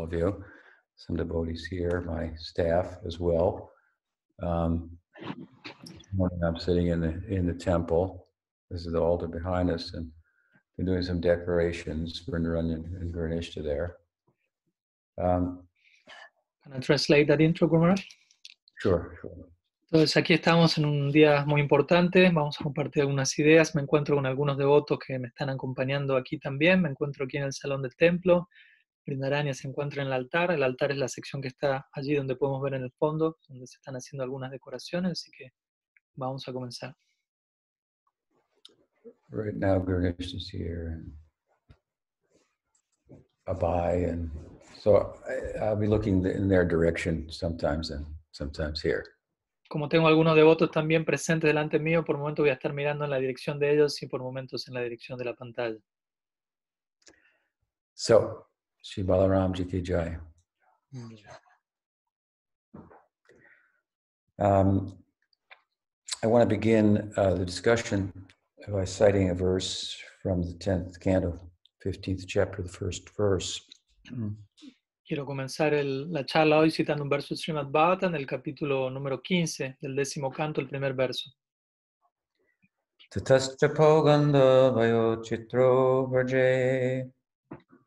all of you. Some devotees here, my staff as well. Um, morning I'm sitting in the in the temple. This is the altar behind us, and been doing some decorations. Vrindaran and Garnishta there. Um, Can I translate that intro, Gumaraj? sure, sure. Entonces aquí estamos en un día muy importante, vamos a compartir algunas ideas, me encuentro con algunos devotos que me están acompañando aquí también, me encuentro aquí en el salón del templo, Brindarania se encuentra en el altar, el altar es la sección que está allí donde podemos ver en el fondo, donde se están haciendo algunas decoraciones, así que vamos a comenzar. Right now, Garnish is here, and Abai, and so I, I'll be looking in their direction sometimes and sometimes here. Como tengo algunos devotos también presentes delante mío, por momento voy a estar mirando en la dirección de ellos y por momentos en la dirección de la pantalla. So, Shri Balaram Ji Ki Jai. Um, I want to begin uh, the discussion by citing a verse from the 10th canto, 15th chapter, the first verse. Quiero comenzar el- la charla hoy citando un verso de Srimad Bhagavatam, el capítulo número 15 del décimo canto, el primer verso. Tatascha poganda vayo chitro varje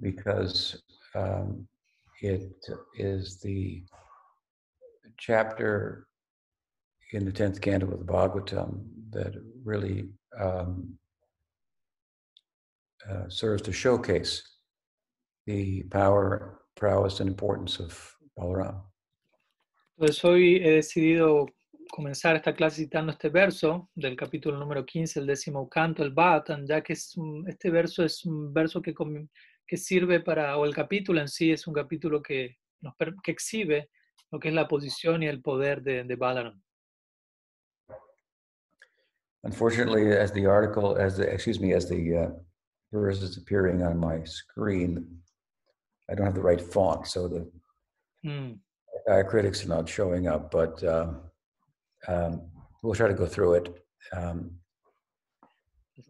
because um, it is the chapter in the 10th canto of the Bhagavatam that really um, uh, serves to showcase the power, prowess, and importance of Balaram. Entonces hoy he decidido comenzar esta clase citando este verso del capítulo número 15, el décimo canto, el Bhagavatam, ya que es un- este verso es un verso que, que sirve para, o el capítulo en sí es un capítulo que, nos, que exhibe lo que es la posición y el poder de, de Balaram. Unfortunately, as the article, as the, excuse me, as the uh, verse is appearing on my screen, I don't have the right font, so the Mm. diacritics are not showing up, but uh, um, we'll try to go through it. Um,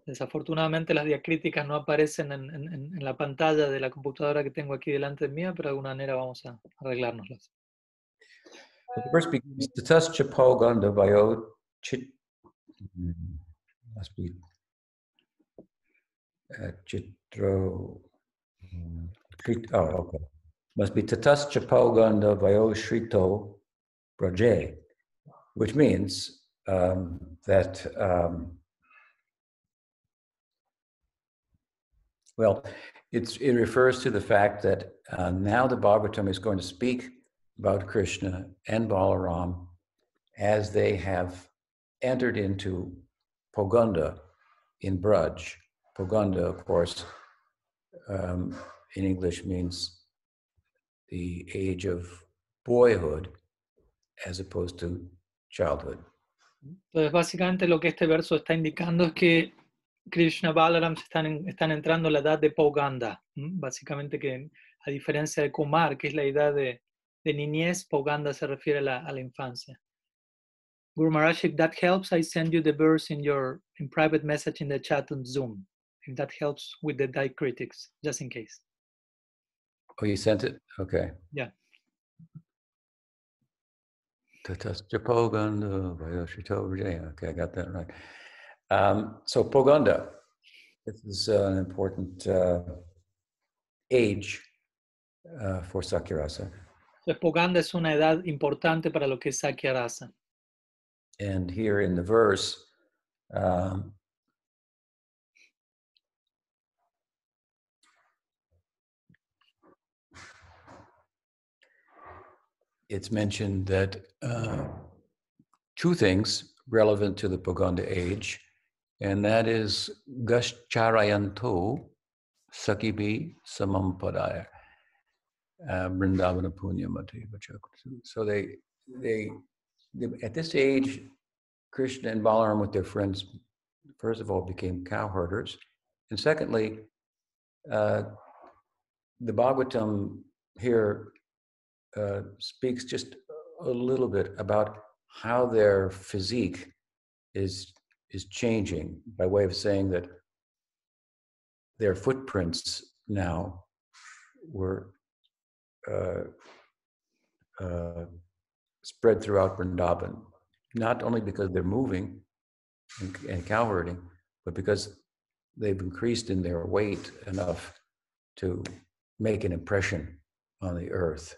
Desafortunadamente las diacríticas no aparecen en, en- en- la pantalla de la computadora que tengo aquí delante de mí, pero de alguna manera vamos a arreglárnoslas. verse begins, Tatas Chapoganda Vayo Chit. Must be uh, Chitro. mm, Chit- Oh, okay. Must be Tatas Chapoganda Vayo Shrito Braje, which means um, that, um, well, it's, it refers to the fact that uh, now the Bhagavatam is going to speak about Krishna and Balaram as they have entered into Poganda in Braj. Poganda, of course, um, in English means the age of boyhood as opposed to childhood. Entonces, básicamente lo que este verso está indicando es que Krishna Balaram están, en- están entrando en la edad de Poganda. ¿m? Básicamente que, a diferencia de Kumar, que es la edad de, de niñez, Poganda se refiere a la, a la infancia. Guru Maharaj, if that helps, I send you the verse in your in private message in the chat on Zoom. If that helps with the diacritics, just in case. Oh, you sent it? Okay. Yeah. Tatascha Poganda, Vayashito Vijaya. Okay, I got that right. Um, so Poganda, this is uh, an important uh, age uh, for Sakyarasa. Entonces, Poganda es una edad importante para lo que es Sakya Rasa. And here in the verse, um, it's mentioned that uh, two things relevant to the Poganda age, and that is Gashcharayanto Sakibi Samampadaya. uh, Vrindavana Punya Mativa So they, they, they, at this age, Krishna and Balaram with their friends, first of all, became cowherders. And secondly, uh, the Bhagavatam here uh, speaks just a little bit about how their physique is is changing by way of saying that their footprints now were uh, uh, spread throughout Vrindavan, not only because they're moving and, and cowherding, but because they've increased in their weight enough to make an impression on the earth.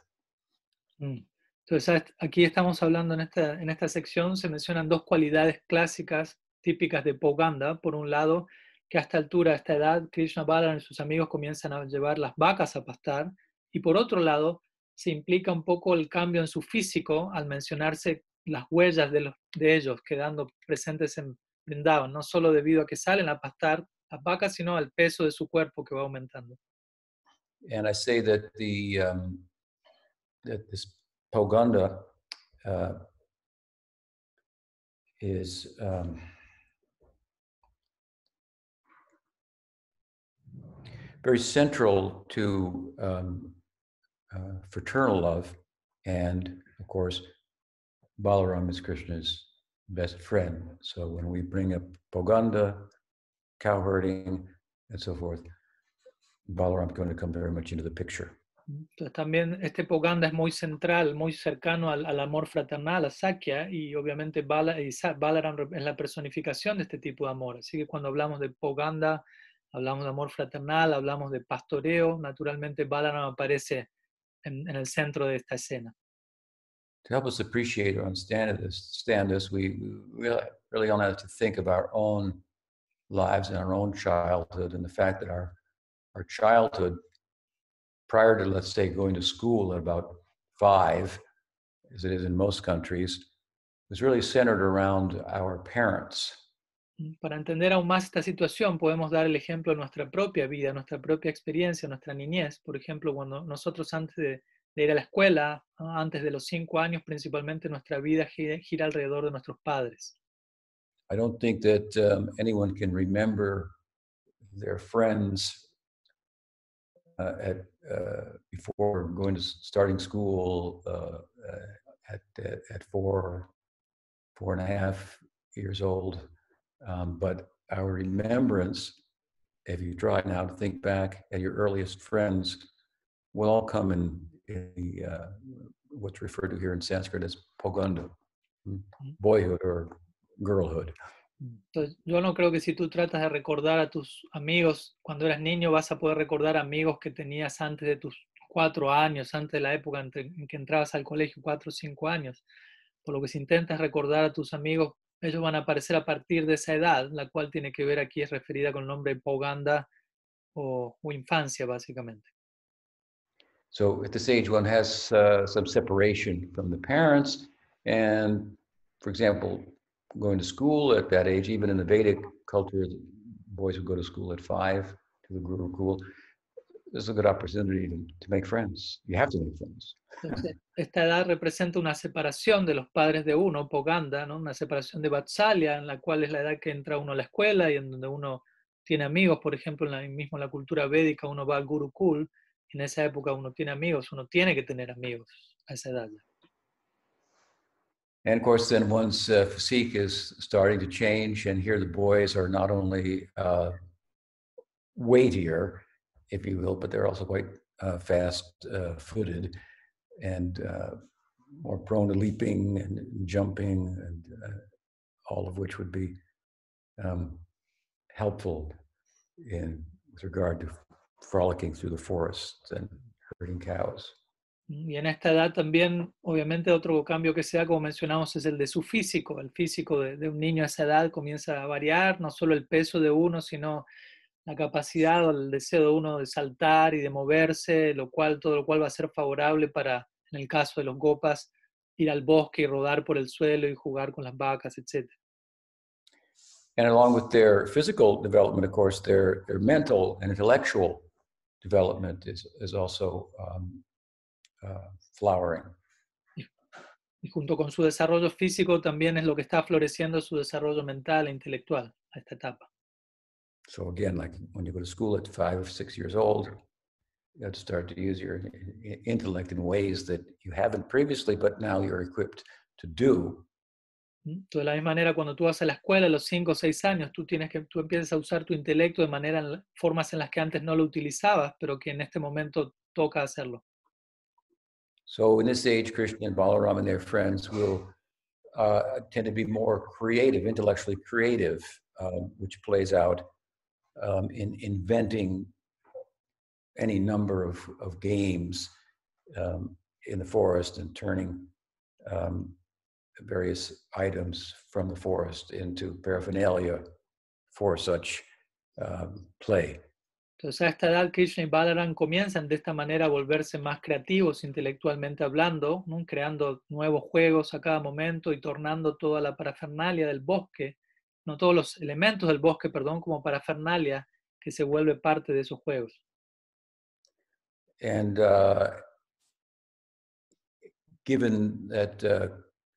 Mm. Entonces, aquí estamos hablando en esta, en esta sección, se mencionan dos cualidades clásicas típicas de Poganda. Por un lado, que a esta altura, a esta edad, Krishna Balaram y sus amigos comienzan a llevar las vacas a pastar. Y por otro lado, se implica un poco el cambio en su físico al mencionarse las huellas de, los, de ellos quedando presentes en Vrindavan, no solo debido a que salen a pastar las vacas, sino al peso de su cuerpo que va aumentando. And I say that the um, that this Poganda uh, is um, very central to um, uh, fraternal love. And of course, Balaram is Krishna's best friend. So when we bring up Poganda, cowherding, and so forth, Balaram is going to come very much into the picture. Entonces también este Poganda es muy central, muy cercano al, al amor fraternal, a Sakya, y obviamente Bala, y Balaram es la personificación de este tipo de amor. Así que cuando hablamos de Poganda, hablamos de amor fraternal, hablamos de pastoreo, naturalmente Balaram aparece en, en el centro de esta escena. To help us appreciate or understand this, stand this we really, really only have to think of our own lives and our own childhood and the fact that our, our childhood prior to, let's say, going to school at about five, as it is in most countries, was really centered around our parents. Mm, para entender aún más esta situación, podemos dar el ejemplo de nuestra propia vida, nuestra propia experiencia, nuestra niñez. Por ejemplo, cuando nosotros antes de, ir a la escuela, antes de los cinco años, principalmente nuestra vida gira, alrededor de nuestros padres. I don't think that um, anyone can remember their friends uh, uh, before going to starting school uh, at, at, at four four and a half years old um, but our remembrance if you try now to think back at your earliest friends will all come in, in the, uh, what's referred to here in Sanskrit as poganda, hmm, boyhood or girlhood. Entonces, yo no creo que si tú tratas de recordar a tus amigos cuando eras niño, vas a poder recordar amigos que tenías antes de tus cuatro años, antes de la época en que entrabas al colegio, cuatro o cinco años. Por lo que si intentas recordar a tus amigos, ellos van a aparecer a partir de esa edad, la cual tiene que ver aquí, es referida con el nombre Poganda o, o infancia, básicamente. So at this age, one has uh, some separation from the parents. And for example, going to school at that age, even in the Vedic culture, boys would go to school at five to the Gurukul. This is a good opportunity to, make friends. You have to make friends. esta edad representa una separación de los padres de uno, Poganda, ¿no? una separación de Vatsalya, en la cual es la edad que entra uno a la escuela y en donde uno tiene amigos, por ejemplo, en la misma la cultura védica uno va al Gurukul, en esa época uno tiene amigos, uno tiene que tener amigos a esa edad. And of course, then one's uh, physique is starting to change, and here the boys are not only uh, weightier, if you will, but they're also quite uh, fast-footed and uh, more prone to leaping and jumping, and uh, all of which would be um, helpful in with regard to frolicking through the forest and herding cows. Y en esta edad también, obviamente, otro cambio que se da, como mencionamos, es el de su físico. El físico de, un niño a esa edad comienza a variar, no solo el peso de uno, sino la capacidad o el deseo de uno de saltar y de moverse, lo cual, todo lo cual va a ser favorable para, en el caso de los gopas, ir al bosque y rodar por el suelo y jugar con las vacas, etc. And along with their physical development, of course, their, their mental and intellectual development is, is also um, uh, flowering. Y junto con su desarrollo físico también es lo que está floreciendo su desarrollo mental e intelectual a esta etapa. So again, like when you go to school at five or six years old, you have to start to use your intellect in ways that you haven't previously, but now you're equipped to do. ¿Mm? De la misma manera, cuando tú vas a la escuela a los 5 o 6 años, tú, tienes que, tú empiezas a usar tu intelecto de manera, formas en las que antes no lo utilizabas, pero que en este momento toca hacerlo. So in this age, Krishna and Balaram and their friends will uh, tend to be more creative, intellectually creative, um, which plays out um, in inventing any number of, of games um, in the forest and turning um, various items from the forest into paraphernalia for such um, play. Entonces a esta edad Krishna y Balaram comienzan de esta manera a volverse más creativos intelectualmente hablando, ¿no? creando nuevos juegos a cada momento y tornando toda la parafernalia del bosque, no todos los elementos del bosque, perdón, como parafernalia que se vuelve parte de esos juegos. And uh, given that uh,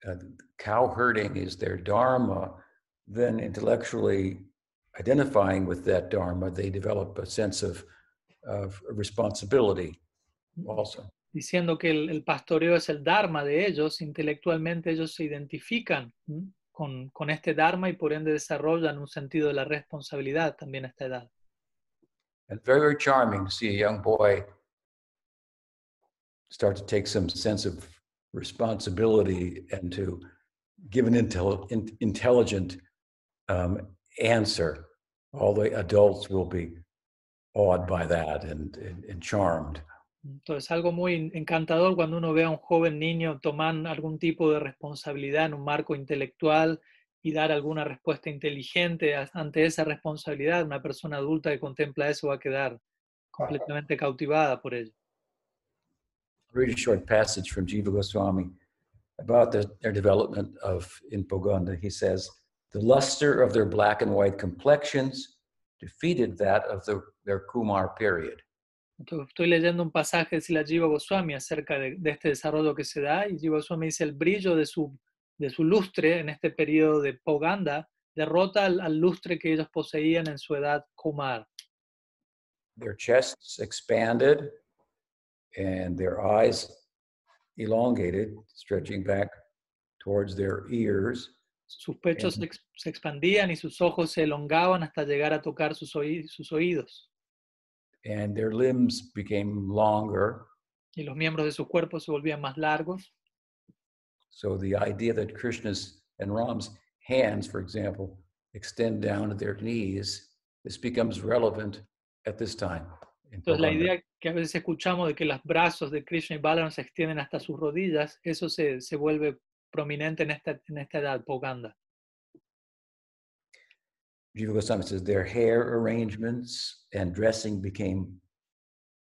uh, cow herding is their dharma, then intellectually identifying with that dharma, they develop a sense of, of responsibility also. Diciendo que el, el pastoreo es el dharma de ellos, intelectualmente ellos se identifican. Con, con este dharma y por ende desarrollan un sentido de la responsabilidad también a esta edad. And very, very charming to see a young boy start to take some sense of responsibility and to give an intel- in- intelligent um, answer. All the adults will be awed by that and, and, and charmed. Entonces, algo muy encantador cuando uno ve a un joven niño tomar algún tipo de responsabilidad en un marco intelectual y dar alguna respuesta inteligente ante esa responsabilidad. Una persona adulta que contempla eso va a quedar completamente cautivada por ello. read a short passage from Jiva Goswami about the, their development of in Poganda. He says, the luster of their black and white complexions defeated that of the, their Kumar period. Estoy leyendo un pasaje de Sila Jiva Goswami acerca de, de este desarrollo que se da y Jiva Goswami dice el brillo de su, de su lustre en este periodo de Poganda derrota al, al lustre que ellos poseían en su edad Kumar. Their chests expanded and their eyes elongated, stretching back towards their ears. Sus pechos se, ex- se expandían y sus ojos se elongaban hasta llegar a tocar sus, oí- sus oídos. And their limbs became longer. Y los miembros de su cuerpo se volvían más largos. So the idea that Krishna's and Ram's hands, for example, extend down to their knees, this becomes relevant at this time. Entonces la idea que a veces escuchamos de que los brazos de Krishna y Balaram se extienden hasta sus rodillas, eso se, se vuelve prominente en esta, en esta edad, Poganda. Jiva Goswami says their hair arrangements and dressing became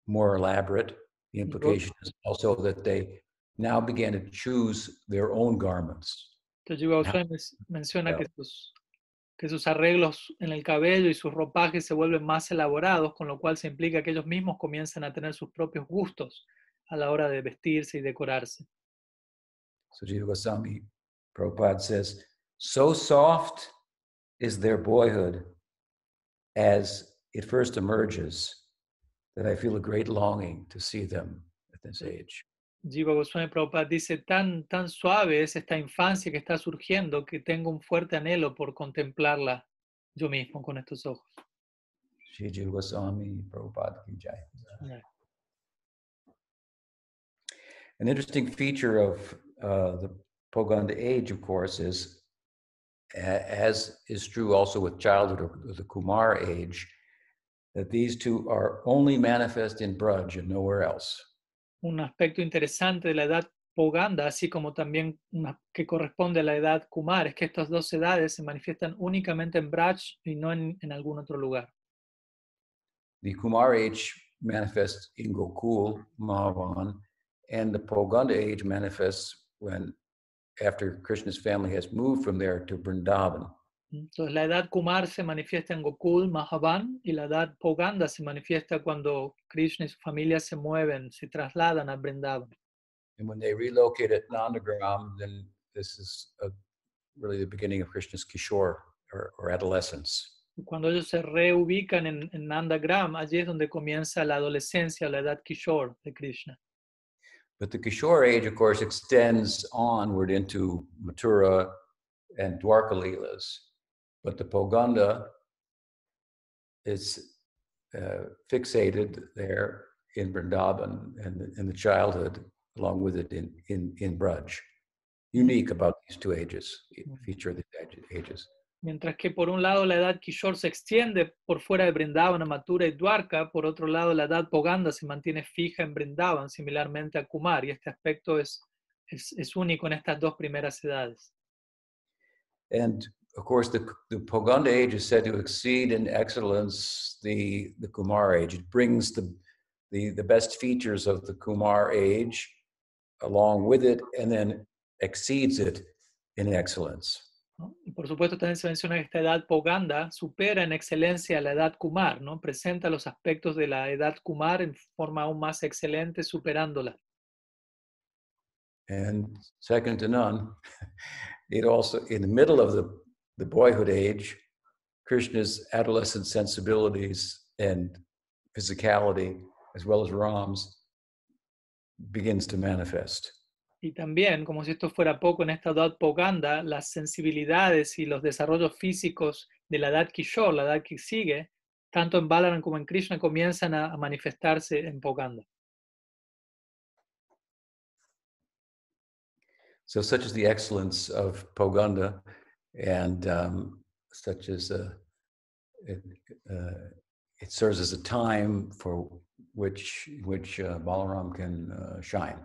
more elaborate. The implication is also that they now began to choose their own garments. Entonces Jiva Goswami menciona que sus, que sus arreglos en el cabello y sus ropajes se vuelven más elaborados, con lo cual se implica que ellos mismos comienzan a tener sus propios gustos a la hora de vestirse y decorarse. So Jiva Goswami Prabhupada says, so soft is their boyhood as it first emerges that I feel a great longing to see them at this age. Jiva Goswami Prabhupada dice, tan, tan suave es esta infancia que está surgiendo que tengo un fuerte anhelo por contemplarla yo mismo con estos ojos. Shri Jiva Goswami Prabhupada Ki Jai. An interesting feature of uh, the Poganda age, of course, is as is true also with childhood or the Kumar age, that these two are only manifest in Braj and nowhere else. Un aspecto interesante de la edad Poganda, así como también una que corresponde a la edad Kumar, es que estas dos edades se manifiestan únicamente en Braj y no en, en algún otro lugar. The Kumar age manifests in Gokul, Mahavan, and the Poganda age manifests when, after Krishna's family has moved from there to Vrindavan. Entonces la edad Kumar se manifiesta en Gokul, Mahavan, y la edad Poganda se manifiesta cuando Krishna y su familia se mueven, se trasladan a Vrindavan. And when they relocate at Nandagram, then this is a, really the beginning of Krishna's Kishore or, or adolescence. Cuando ellos se reubican en, en Nandagram, allí es donde comienza la adolescencia, la edad Kishore de Krishna. But the Kishore age, of course, extends onward into Mathura and Dwarka Leelas. But the Poganda is uh, fixated there in Vrindavan and in the childhood, along with it in, in, in Braj. Unique about these two ages, feature of these age- ages. Mientras que por un lado la edad Kishore se extiende por fuera de Brindavan, Mathura y Dwarka, por otro lado la edad Poganda se mantiene fija en Brindavan, similarmente a Kumar, y este aspecto es, es, es único en estas dos primeras edades. And of course, the, the Poganda age is said to exceed in excellence the, the Kumar age. It brings the, the, the best features of the Kumar age along with it and then exceeds it in excellence. Y por supuesto también se menciona que esta edad Poganda supera en excelencia la edad Kumar, ¿no? presenta los aspectos de la edad Kumar en forma aún más excelente, superándola. And second to none, it also, in the middle of the, the boyhood age, Krishna's adolescent sensibilities and physicality, as well as Ram's, begins to manifest. Y también, como si esto fuera poco, en esta edad Poganda, las sensibilidades y los desarrollos físicos de la edad Kishore, la edad que sigue, tanto en Balaram como en Krishna, comienzan a, manifestarse en Poganda. So, such is the excellence of Poganda, and um, such as uh, it, uh, it serves as a time for which which uh, Balaram can uh, shine.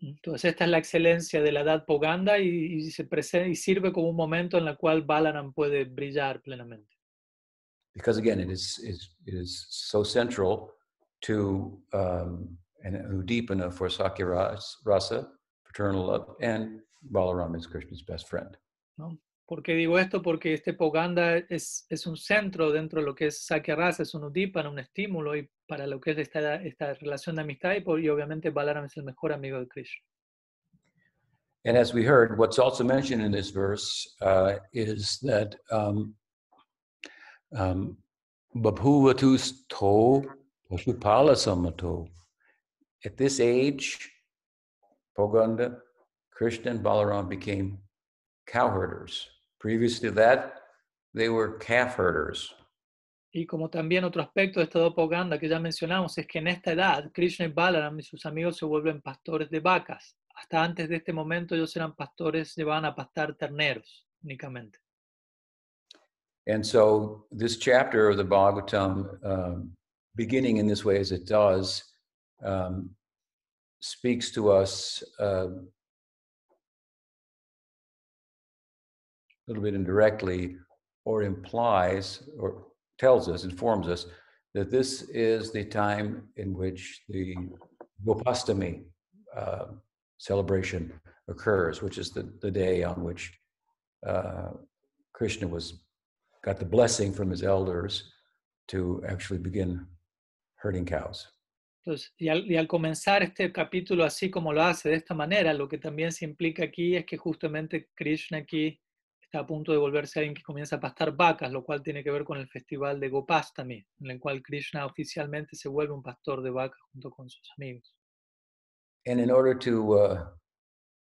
Entonces, esta es la excelencia de la edad Poganda y, y se prese- y sirve como un momento en el cual Balaram puede brillar plenamente. because again it is is it is so central to um, and Udipana for Sakya ras- rasa, paternal love, and Balaram is Krishna's best friend. ¿no? ¿Por qué digo esto? Porque este Poganda es, es un centro dentro de lo que es es un un estímulo y para lo que es esta, esta relación de amistad y, por- y obviamente Balaram es el mejor amigo de Krishna. And as we heard, what's also mentioned in this verse uh, is that um, um, Pashupala samato. At this age, Poganda, Krishna, and Balaram became cowherders. Previous to that, they were calf herders. Y como también otro aspecto de esta Poganda que ya mencionamos es que en esta edad Krishna y Balaram y sus amigos se vuelven pastores de vacas. Hasta antes de este momento ellos eran pastores, llevaban a pastar terneros únicamente. And so, this chapter of the Bhagavatam, um, beginning in this way as it does, um, speaks to us uh, a little bit indirectly, or implies, or tells us, informs us that this is the time in which the Gopastami uh, celebration occurs, which is the, the day on which uh, Krishna was got the blessing from his elders to actually begin herding cows. Entonces, y al, y al comenzar este capítulo así como lo hace, de esta manera, lo que también se implica aquí es que justamente Krishna aquí está a punto de volverse alguien que comienza a pastar vacas, lo cual tiene que ver con el festival de Gopastami, en el cual Krishna oficialmente se vuelve un pastor de vacas junto con sus amigos. And in order to uh,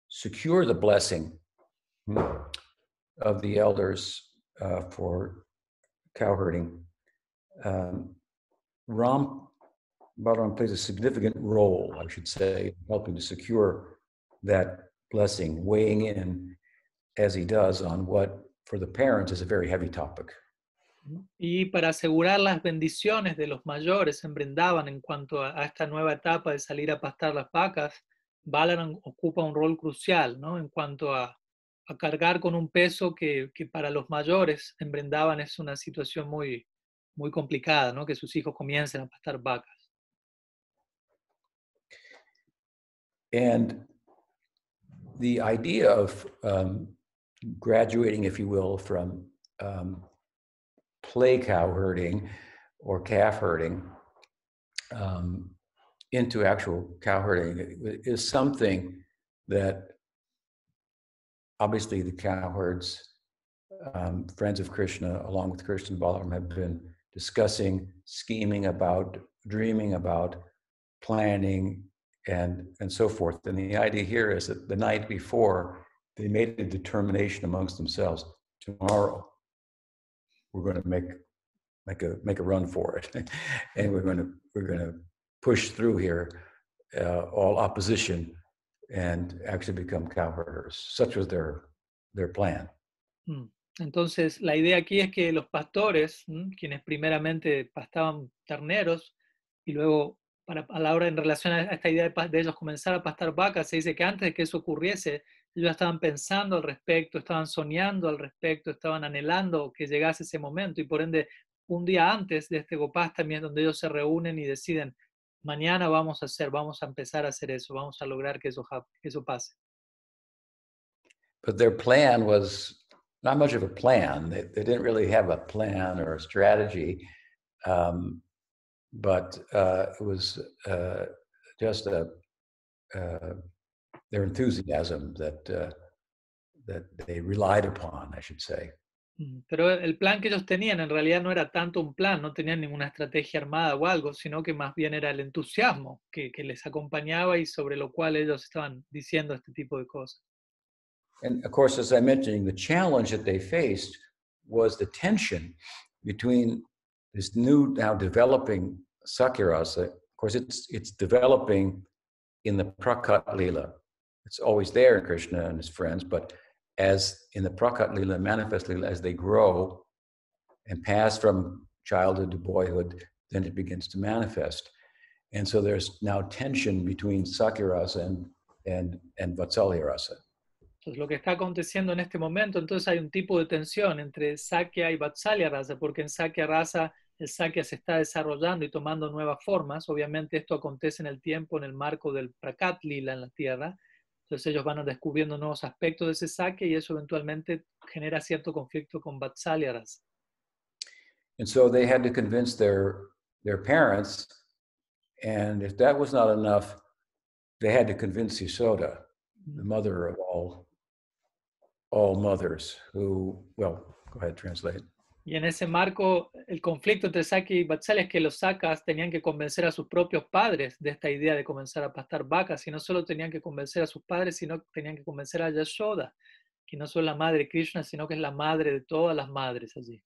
secure the blessing of the elders uh, for cow herding, um, Ram Balaram plays a significant role, I should say, in helping to secure that blessing, weighing in as he does on what, for the parents, is a very heavy topic. Y para asegurar las bendiciones de los mayores en Brindavan en cuanto a, a esta nueva etapa de salir a pastar las vacas, Balaram ocupa un rol crucial ¿no? en cuanto a, a cargar con un peso que, que para los mayores en Brindavan es una situación muy, muy complicada, ¿no? que sus hijos comiencen a pastar vacas. And the idea of um, graduating, if you will, from um, play cow herding or calf herding um, into actual cow herding is something that obviously the cowherds, um, Friends of Krishna, along with Krishna Balaram, have been discussing, scheming about, dreaming about, planning, and, and so forth. And the idea here is that the night before, they made a determination amongst themselves tomorrow, we're going to make make a make a run for it, and we're going to we're going to push through here uh, all opposition and actually become cowherders. Such was their their plan. Mm. Entonces, la idea aquí es que los pastores, quienes primeramente pastaban terneros y luego para, a la hora en relación a esta idea de, de, ellos comenzar a pastar vacas, se dice que antes de que eso ocurriese, ellos estaban pensando al respecto, estaban soñando al respecto, estaban anhelando que llegase ese momento y por ende un día antes de este Gopasta también donde ellos se reúnen y deciden, mañana vamos a hacer, vamos a empezar a hacer eso, vamos a lograr que eso, que eso pase. But their plan was not much of a plan. They, they didn't really have a plan or a strategy, um, but uh, it was uh, just a uh, their enthusiasm that uh, that they relied upon, I should say. Mm, pero el plan que ellos tenían en realidad no era tanto un plan, no tenían ninguna estrategia armada o algo, sino que más bien era el entusiasmo que, que les acompañaba y sobre lo cual ellos estaban diciendo este tipo de cosas. And of course, as I mentioned, the challenge that they faced was the tension between this new, now developing Sakyarasa. Of course, it's, it's developing in the Prakat Lila. It's always there in Krishna and his friends, but as in the Prakat Lila, Manifest Lila, as they grow and pass from childhood to boyhood, then it begins to manifest. And so there's now tension between Sakyarasa and, and, and Vatsalya Rasa. Entonces, lo que está aconteciendo en este momento, entonces hay un tipo de tensión entre Sakya y Vatsalya Rasa, porque en Sakya Rasa el Sakya se está desarrollando y tomando nuevas formas. Obviamente esto acontece en el tiempo, en el marco del Prakat Lila en la tierra. Entonces ellos van descubriendo nuevos aspectos de ese y eso eventualmente genera cierto conflicto con Vatsalya Rasa. And so they had to convince their, their parents, and if that was not enough, they had to convince Yasoda, the mm. mother of all all mothers who, well, go ahead, translate. Y en ese marco, el conflicto entre Saki y Batsal es que los Sakas tenían que convencer a sus propios padres de esta idea de comenzar a pastar vacas, y no solo tenían que convencer a sus padres, sino tenían que convencer a Yashoda, que no solo la madre Krishna, sino que es la madre de todas las madres allí.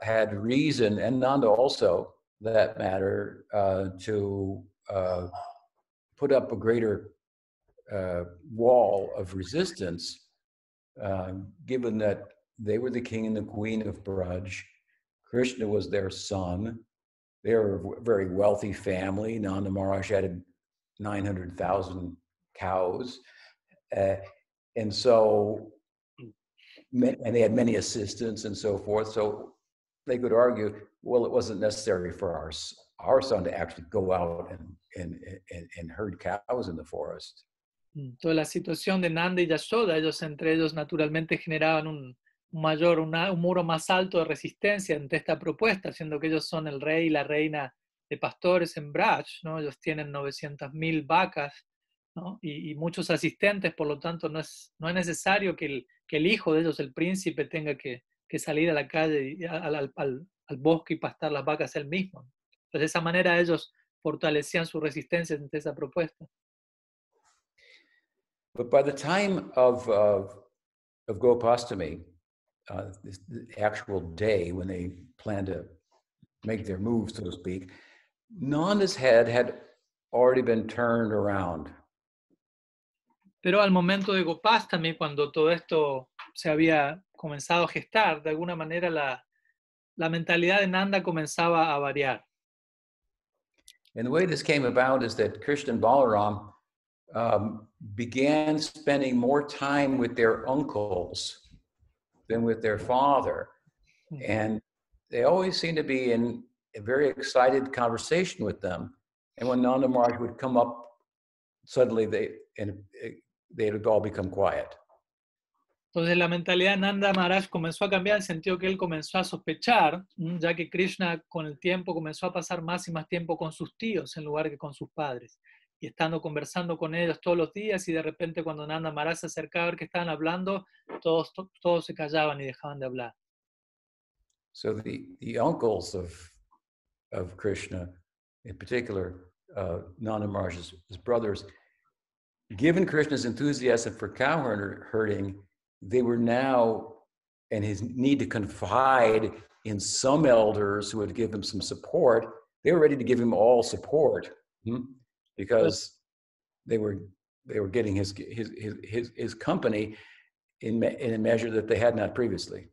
Had reason, and Nanda also, that matter, uh, to uh, put up a greater uh, wall of resistance, given that they were the king and the queen of Braj. Krishna was their son. They were a very wealthy family. Nanda Maharaj had 900,000 cows. Uh, and so, and they had many assistants and so forth. So they could argue, well, it wasn't necessary for our, our son to actually go out and, and, and, and herd cows in the forest. Mm, toda la situación de Nanda y Yashoda, ellos entre ellos naturalmente generaban un, mayor, un muro más alto de resistencia ante esta propuesta, siendo que ellos son el rey y la reina de pastores en Braj, ¿no? ellos tienen 900.000 vacas ¿no? y, muchos asistentes, por lo tanto no es, no es necesario que el, que el hijo de ellos, el príncipe, tenga que, que salir a la calle, al, al, al, bosque y pastar las vacas él mismo. Entonces de esa manera ellos fortalecían su resistencia ante esa propuesta. But by the time of, of, of Gopastami, uh, the actual day when they plan to make their move, so to speak, Nanda's head had already been turned around. Pero al momento de Gopastami, cuando todo esto se había comenzado a gestar, de alguna manera la, la mentalidad de Nanda comenzaba a variar. And the way this came about is that Krishna and Balaram um, began spending more time with their uncles than with their father. Hmm. And they always seemed to be in a very excited conversation with them. And when Nanda Maharaj would come up, suddenly they and they would all become quiet. Entonces la mentalidad de Nanda Maharaj comenzó a cambiar en el sentido que él comenzó a sospechar, ya que Krishna con el tiempo comenzó a pasar más y más tiempo con sus tíos en lugar que con sus padres. Y estando conversando con ellos todos los días y de repente cuando Nanda Maharaj se acercaba a ver que estaban hablando, todos, to- todos se callaban y dejaban de hablar. So the, the uncles of, of Krishna, in particular, uh, Nanda Maharaj's his brothers, given Krishna's enthusiasm for cow herding, they were now, and his need to confide in some elders who would give him some support, they were ready to give him all support. Hmm, because they were they were getting his his his his, his company in, in a measure that they had not previously.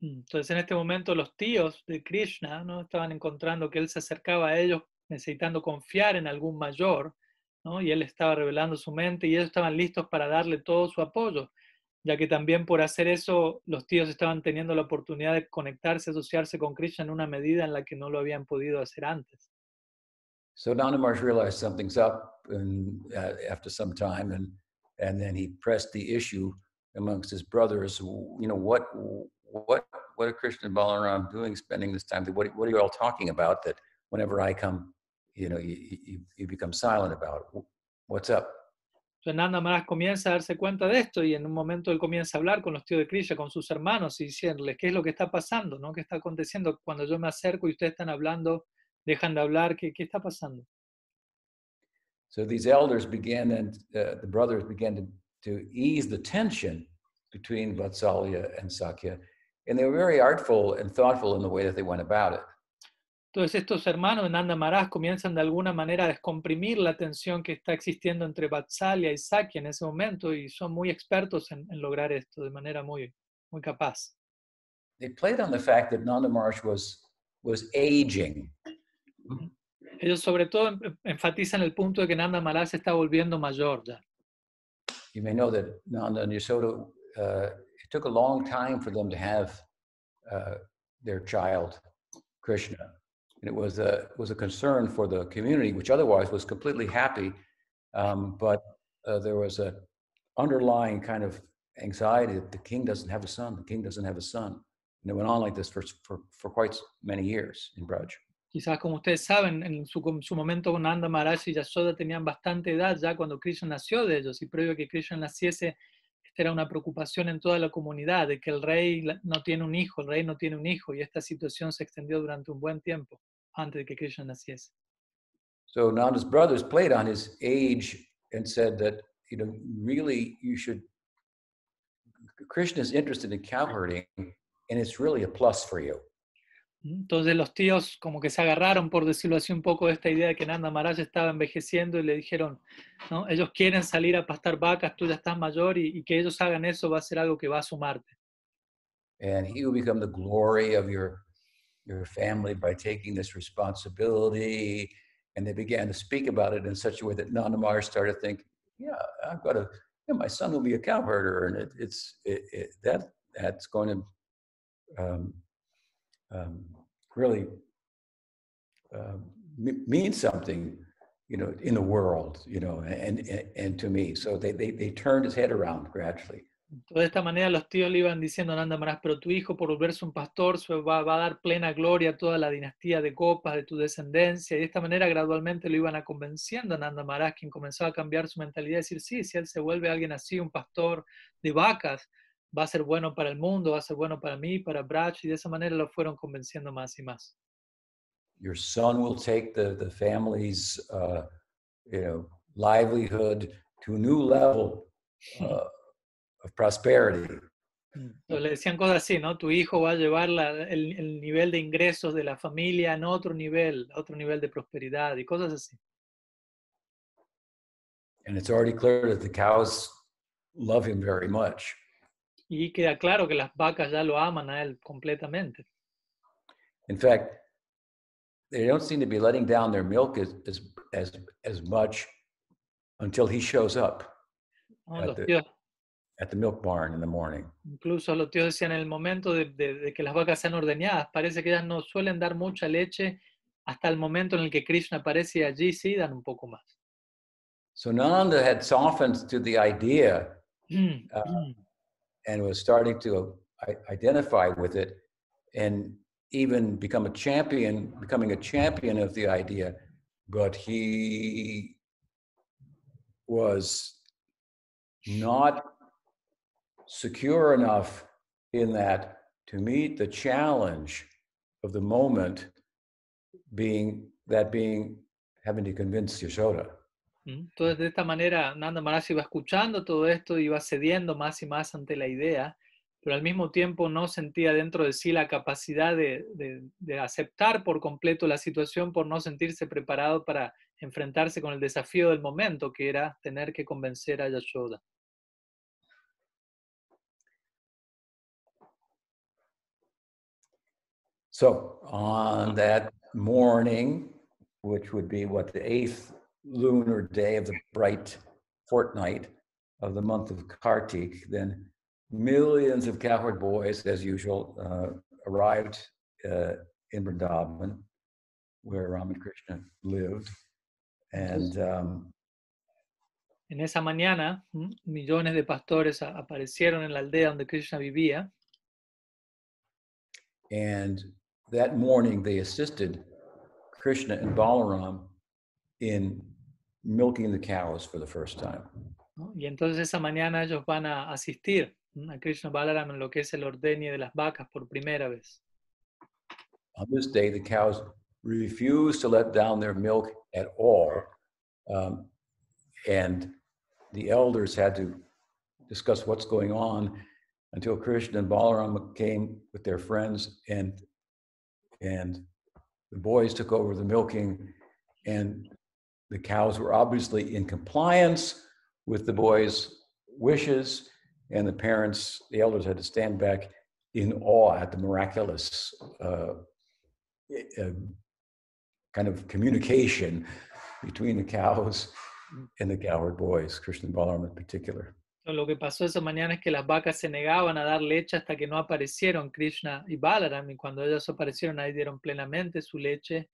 Mm, Entonces en este momento los tíos de Krishna ¿no? estaban encontrando que él se acercaba a ellos necesitando confiar en algún mayor, ¿no? y él estaba revelando su mente y ellos estaban listos para darle todo su apoyo, ya que también por hacer eso los tíos estaban teniendo la oportunidad de conectarse, asociarse con Krishna en una medida en la que no lo habían podido hacer antes. So Nanda Maharaj realized something's up and, uh, after some time, and and then he pressed the issue amongst his brothers. You know what what what are Krishna and Balaram doing, spending this time? What what are you all talking about? That whenever I come, you know, you you, you become silent about. What's up? Nanda Maharaj comienza a darse cuenta de esto y en un momento él comienza a hablar con los tíos de Krishna, con sus hermanos y diciéndoles qué es lo que está pasando, ¿no? ¿Qué está aconteciendo cuando yo me acerco y ustedes están hablando, dejan de hablar, ¿qué, qué está pasando? So these elders began, and uh, the brothers began to to ease the tension between Vatsalya and Sakya, and they were very artful and thoughtful in the way that they went about it. Entonces estos hermanos de Nanda Maharaj comienzan de alguna manera a descomprimir la tensión que está existiendo entre Vatsalya y Sakya en ese momento y son muy expertos en, en lograr esto de manera muy, muy capaz. they played on the fact that Nanda Maharaj was was aging. Ellos sobre todo enfatizan el punto de que Nanda Maharaj se está volviendo mayor ya. You may know that Nanda and Yasoda, uh, it took a long time for them to have uh, their child, Krishna, and it was a was a concern for the community, which otherwise was completely happy. Um, but uh, there was a underlying kind of anxiety that the king doesn't have a son. The king doesn't have a son, and it went on like this for for, for quite many years in Braj. Quizás como ustedes saben, en su, su momento Nanda Maharaj y Yasoda tenían bastante edad ya cuando Krishna nació de ellos y previo a que Krishna naciese, esta era una preocupación en toda la comunidad de que el rey no tiene un hijo, el rey no tiene un hijo y esta situación se extendió durante un buen tiempo antes de que Krishna naciese. So Nanda's brothers played on his age and said that, you know, really you should, Krishna is interested in cow herding and it's really a plus for you. Entonces los tíos como que se agarraron, por decirlo así, un poco de esta idea de que Nanda Maharaj estaba envejeciendo y le dijeron, ¿no? ellos quieren salir a pastar vacas, tú ya estás mayor y, y que ellos hagan eso va a ser algo que va a sumarte. And he will become the glory of your, your family by taking this responsibility. And they began to speak about it in such a way that Nanda Maharaj started to think, yeah, I've got a, yeah, my son will be a cow herder. And it, it's, it, it, that, that's going to um, um, really um, me- mean something, you know, in the world, you know, and, and, to me. So they, they, turned his head around gradually. Entonces, de esta manera los tíos le iban diciendo Nanda Maharaj, pero tu hijo por volverse un pastor va, va a dar plena gloria a toda la dinastía de copas de tu descendencia. Y de esta manera gradualmente lo iban a convenciendo a Nanda Maharaj, quien comenzaba a cambiar su mentalidad y decir, sí, si él se vuelve alguien así, un pastor de vacas, va a ser bueno para el mundo, va a ser bueno para mí, para Brach, y de esa manera lo fueron convenciendo más y más. Your son will take the, the family's, uh, you know, livelihood to a new level uh, of prosperity. Entonces, le decían cosas así, ¿no? Tu hijo va a llevar la- el, el nivel de ingresos de la familia en otro nivel, otro nivel de prosperidad y cosas así. And it's already clear that the cows love him very much. Y queda claro que las vacas ya lo aman a él completamente. In fact, they don't seem to be letting down their milk as, as, as, as much until he shows up ¿no? At Los the- tíos, at the milk barn in the morning. incluso los tíos decían en el momento de, de- de que las vacas sean ordeñadas, parece que ellas no suelen dar mucha leche hasta el momento en el que Krishna aparece y allí sí dan un poco más. So Nanda had softened to the idea Mm, Uh, mm. And was starting to uh, identify with it and even become a champion, becoming a champion of the idea, but he was not secure enough in that to meet the challenge of the moment being that being having to convince Yashoda. Entonces, de esta manera, Nanda Maharaj iba escuchando todo esto, iba cediendo más y más ante la idea, pero al mismo tiempo no sentía dentro de sí la capacidad de, de- de aceptar por completo la situación por no sentirse preparado para enfrentarse con el desafío del momento, que era tener que convencer a Yashoda. So on that morning, which would be what the eighth lunar day of the bright fortnight of the month of Kartik, then millions of cowherd boys, as usual, uh, arrived uh, in Vrindavan, where Ramakrishna lived. And um, En esa mañana, millones de pastores aparecieron en la aldea donde Krishna vivía and that morning they assisted Krishna and Balaram in milking the cows for the first time. ¿no? y entonces esa mañana ellos van a asistir a Krishna Balaram en lo que es el ordeñe de las vacas por primera vez. On this day, the cows refused to let down their milk at all. Um, and the elders had to discuss what's going on until Krishna and Balaram came with their friends and and the boys took over the milking and the cows were obviously in compliance with the boys' wishes and the parents, the elders had to stand back in awe at the miraculous uh, uh, kind of communication between the cows and the cowherd boys, Krishna and Balaram in particular. Lo que pasó esa mañana es que las vacas se negaban a dar leche hasta que no aparecieron Krishna y Balaram, y cuando ellos aparecieron ahí dieron plenamente su leche,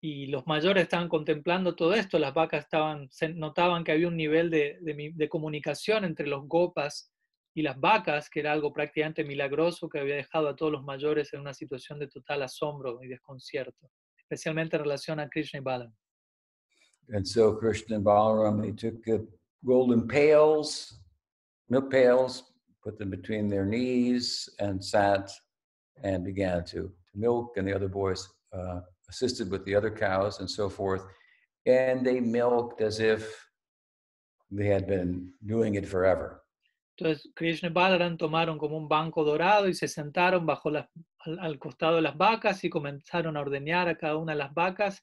y los mayores estaban contemplando todo esto, las vacas estaban, se notaban que había un nivel de, de de comunicación entre los gopas y las vacas, que era algo prácticamente milagroso que había dejado a todos los mayores en una situación de total asombro y desconcierto, especialmente en relación a Krishna y Balaram. And so Krishna and Balaram, they took uh, golden pails, milk pails, put them between their knees, and sat and began to milk. And the other boys uh, assisted with the other cows and so forth. And they milked as if they had been doing it forever. Entonces Krishna Balaram tomaron como un banco dorado y se sentaron bajo las- al, al costado de las vacas y comenzaron a ordeñar a cada una de las vacas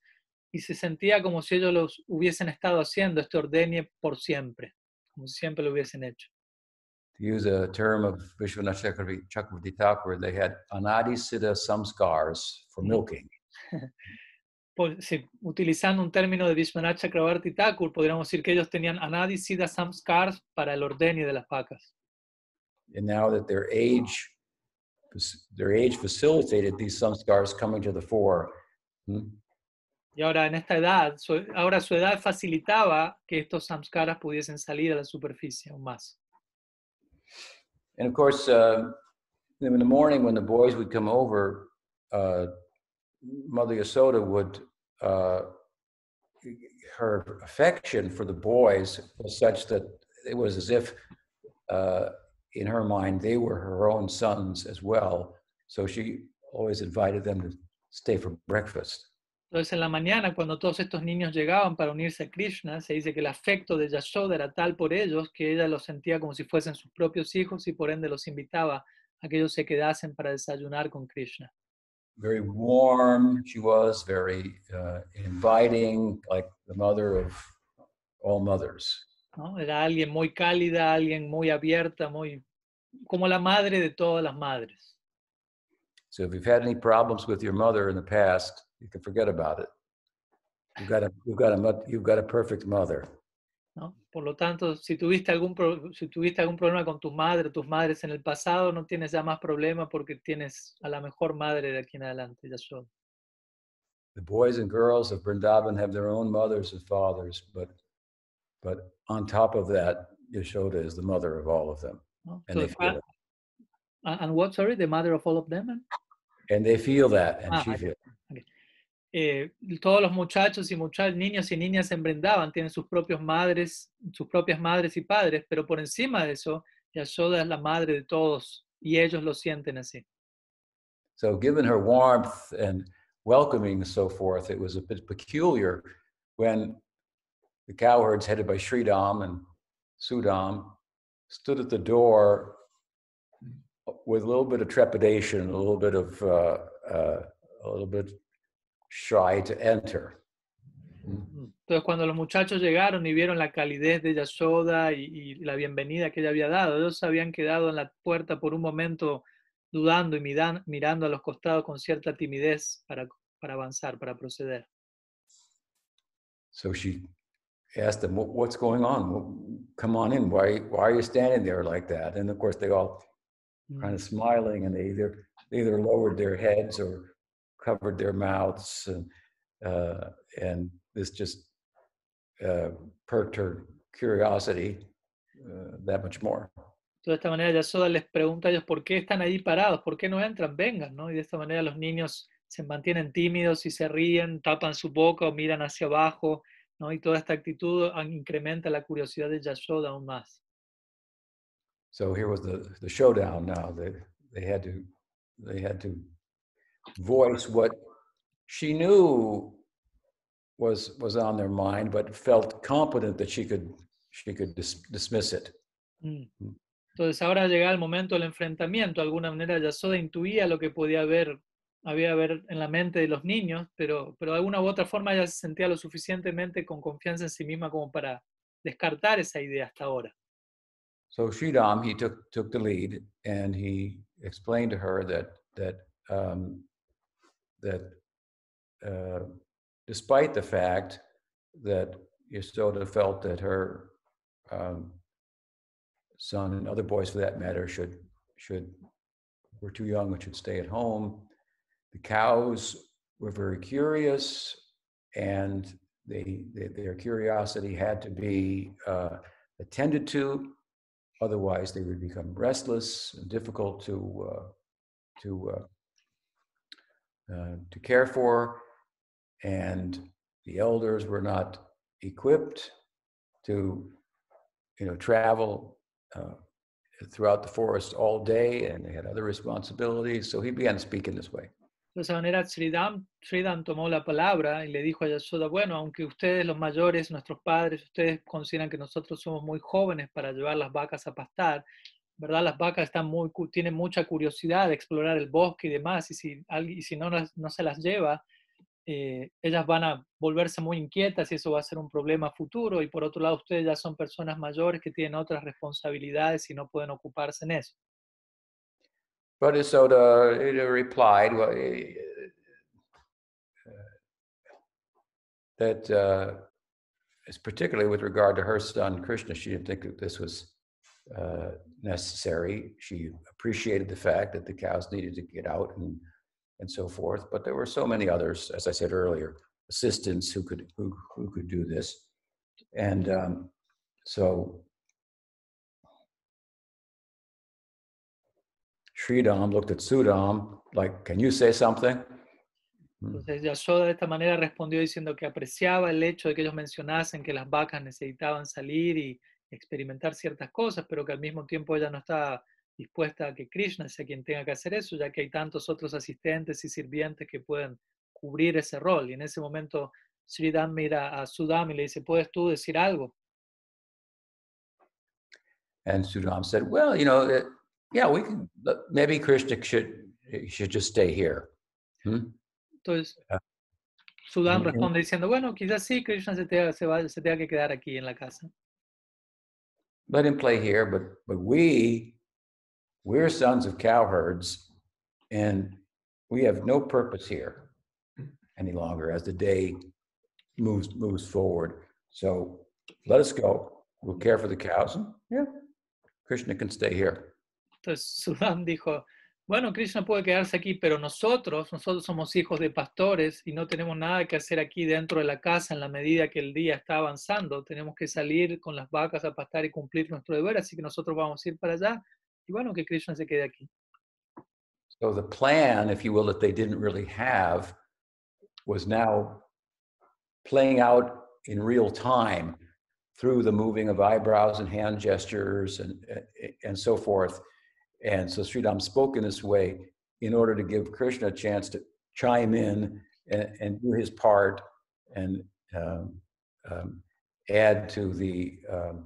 y se sentía como si ellos los hubiesen estado haciendo este ordeñe por siempre, como si siempre lo hubiesen hecho. To use a term of Vishwanath Chakravarti Chakravarti Thakur, they had anadi siddha samskars for Mm. milking. Sí, utilizando un término de Vishwanath Chakravarti Thakur, podríamos decir que ellos tenían anadi siddha samskars para el de las vacas. And now that their age, their age facilitated these samskars coming to the fore. hmm, Y ahora en esta edad, su- ahora su edad facilitaba que estos samskaras pudiesen salir a la superficie aún más. And of course, uh, in the morning when the boys would come over, uh, Mother Yasoda would, uh, her affection for the boys was such that it was as if, uh, in her mind, they were her own sons as well. So she always invited them to stay for breakfast. Entonces en la mañana, cuando todos estos niños llegaban para unirse a Krishna, se dice que el afecto de Yashoda era tal por ellos que ella los sentía como si fuesen sus propios hijos y por ende los invitaba a que ellos se quedasen para desayunar con Krishna. Very warm, she was very uh, inviting, like the mother of all mothers. ¿no? Era alguien muy cálida, alguien muy abierta, muy como la madre de todas las madres. So if you've had any problems with your mother in the past, you can forget about it. You've got a you've got a you've got a perfect mother. Por lo tanto, si tuviste, algún pro- si tuviste algún problema con tu madre, tus madres en el pasado, no tienes ya más problema porque tienes a la mejor madre de aquí en adelante, Yashoda. The boys and girls of Vrindavan have their own mothers and fathers, but but on top of that, Yashoda is the mother of all of them, ¿no? and they feel it. And, what, sorry, the mother of all of them? And they feel that, and Ah, she I- feels. Eh, todos los muchachos y muchachos, niños y niñas en Brindavan tienen sus propias madres, sus propias madres y padres, pero por encima de eso, Yashoda es la madre de todos y ellos lo sienten así. So, given her warmth and welcoming and so forth, it was a bit peculiar when the cowherds, headed by Sridham and Sudam, stood at the door with a little bit of trepidation, a little bit of uh, uh, a little bit shy to enter. Entonces, cuando los muchachos llegaron y vieron la calidez de Yashoda y, y la bienvenida que ella había dado, ellos habían quedado en la puerta por un momento dudando y miran- mirando a los costados con cierta timidez para, para avanzar, para proceder. So she asked them, "What- "What's going on? Come on in. Why why are you standing there like that?" And of course, they all kind of smiling, and they either they either lowered their heads or covered their mouths, and uh, and this just uh, perked her curiosity uh, that much more. Entonces, de esta manera Yasoda les pregunta a ellos por qué están ahí parados, por qué no entran, vengan, ¿no? Y de esta manera los niños se mantienen tímidos y se ríen, tapan su boca o miran hacia abajo, ¿no? Y toda esta actitud incrementa la curiosidad de Yashoda aún más. So here was the the showdown. Now they they had to they had to voice what she knew was was on their mind, but felt confident that she could she could dis- dismiss it. Mm. Mm. Entonces ahora llega el momento del enfrentamiento. De alguna manera Yasoda intuía lo que podía haber, había haber en la mente de los niños, pero, pero de alguna u otra forma ella se sentía lo suficientemente con confianza en sí misma como para descartar esa idea hasta ahora. So Sridham he took took the lead and he explained to her that that um, that uh, despite the fact that Yasoda felt that her um, son and other boys for that matter should should were too young and should stay at home. The cows were very curious, and they, they their curiosity had to be uh, attended to. Otherwise, they would become restless and difficult to uh, to uh, to care for, and the elders were not equipped to, you know, travel uh, throughout the forest all day, and they had other responsibilities. So he began to speak in this way. De esa manera, Sridham, Sridham tomó la palabra y le dijo a Yashoda, bueno, aunque ustedes los mayores, nuestros padres, ustedes consideran que nosotros somos muy jóvenes para llevar las vacas a pastar, ¿verdad? Las vacas están muy, tienen mucha curiosidad de explorar el bosque y demás, y si, y si no, no se las lleva, eh, ellas van a volverse muy inquietas y eso va a ser un problema futuro. Y por otro lado, ustedes ya son personas mayores que tienen otras responsabilidades y no pueden ocuparse en eso. But Isoda uh, replied well, eh, that, uh, particularly with regard to her son Krishna, she didn't think that this was uh, necessary. She appreciated the fact that the cows needed to get out and and so forth. But there were so many others, as I said earlier, assistants who could who who could do this, and um, so Sridham looked at Sudam like, "Can you say something?" Mm. Entonces Yashoda de esta manera respondió diciendo que apreciaba el hecho de que ellos mencionasen que las vacas necesitaban salir y experimentar ciertas cosas, pero que al mismo tiempo ella no estaba dispuesta a que Krishna sea quien tenga que hacer eso, ya que hay tantos otros asistentes y sirvientes que pueden cubrir ese rol. Y en ese momento Sridham mira a Sudam y le dice, ¿puedes tú decir algo? And Sudam said, "Well, you know, uh, yeah, we can. Maybe Krishna should should just stay here." Hmm? Entonces Ah. Sudam Ujú. responde diciendo, bueno, quizás sí, Krishna se tenga, se, se tenga que quedar aquí en la casa. Let him play here, but but we we're sons of cowherds, and we have no purpose here any longer as the day moves moves forward. So let us go. We'll care for the cows. And yeah, Krishna can stay here. Entonces Sudam dijo, bueno, Krishna puede quedarse aquí, pero nosotros, nosotros somos hijos de pastores y no tenemos nada que hacer aquí dentro de la casa en la medida que el día está avanzando. Tenemos que salir con las vacas a pastar y cumplir nuestro deber, así que nosotros vamos a ir para allá. Y bueno, que Krishna se quede aquí. So the plan, if you will, that they didn't really have was now playing out in real time through the moving of eyebrows and hand gestures and, and so forth. And so Sridham spoke in this way in order to give Krishna a chance to chime in and, and do his part and um, um, add to the um,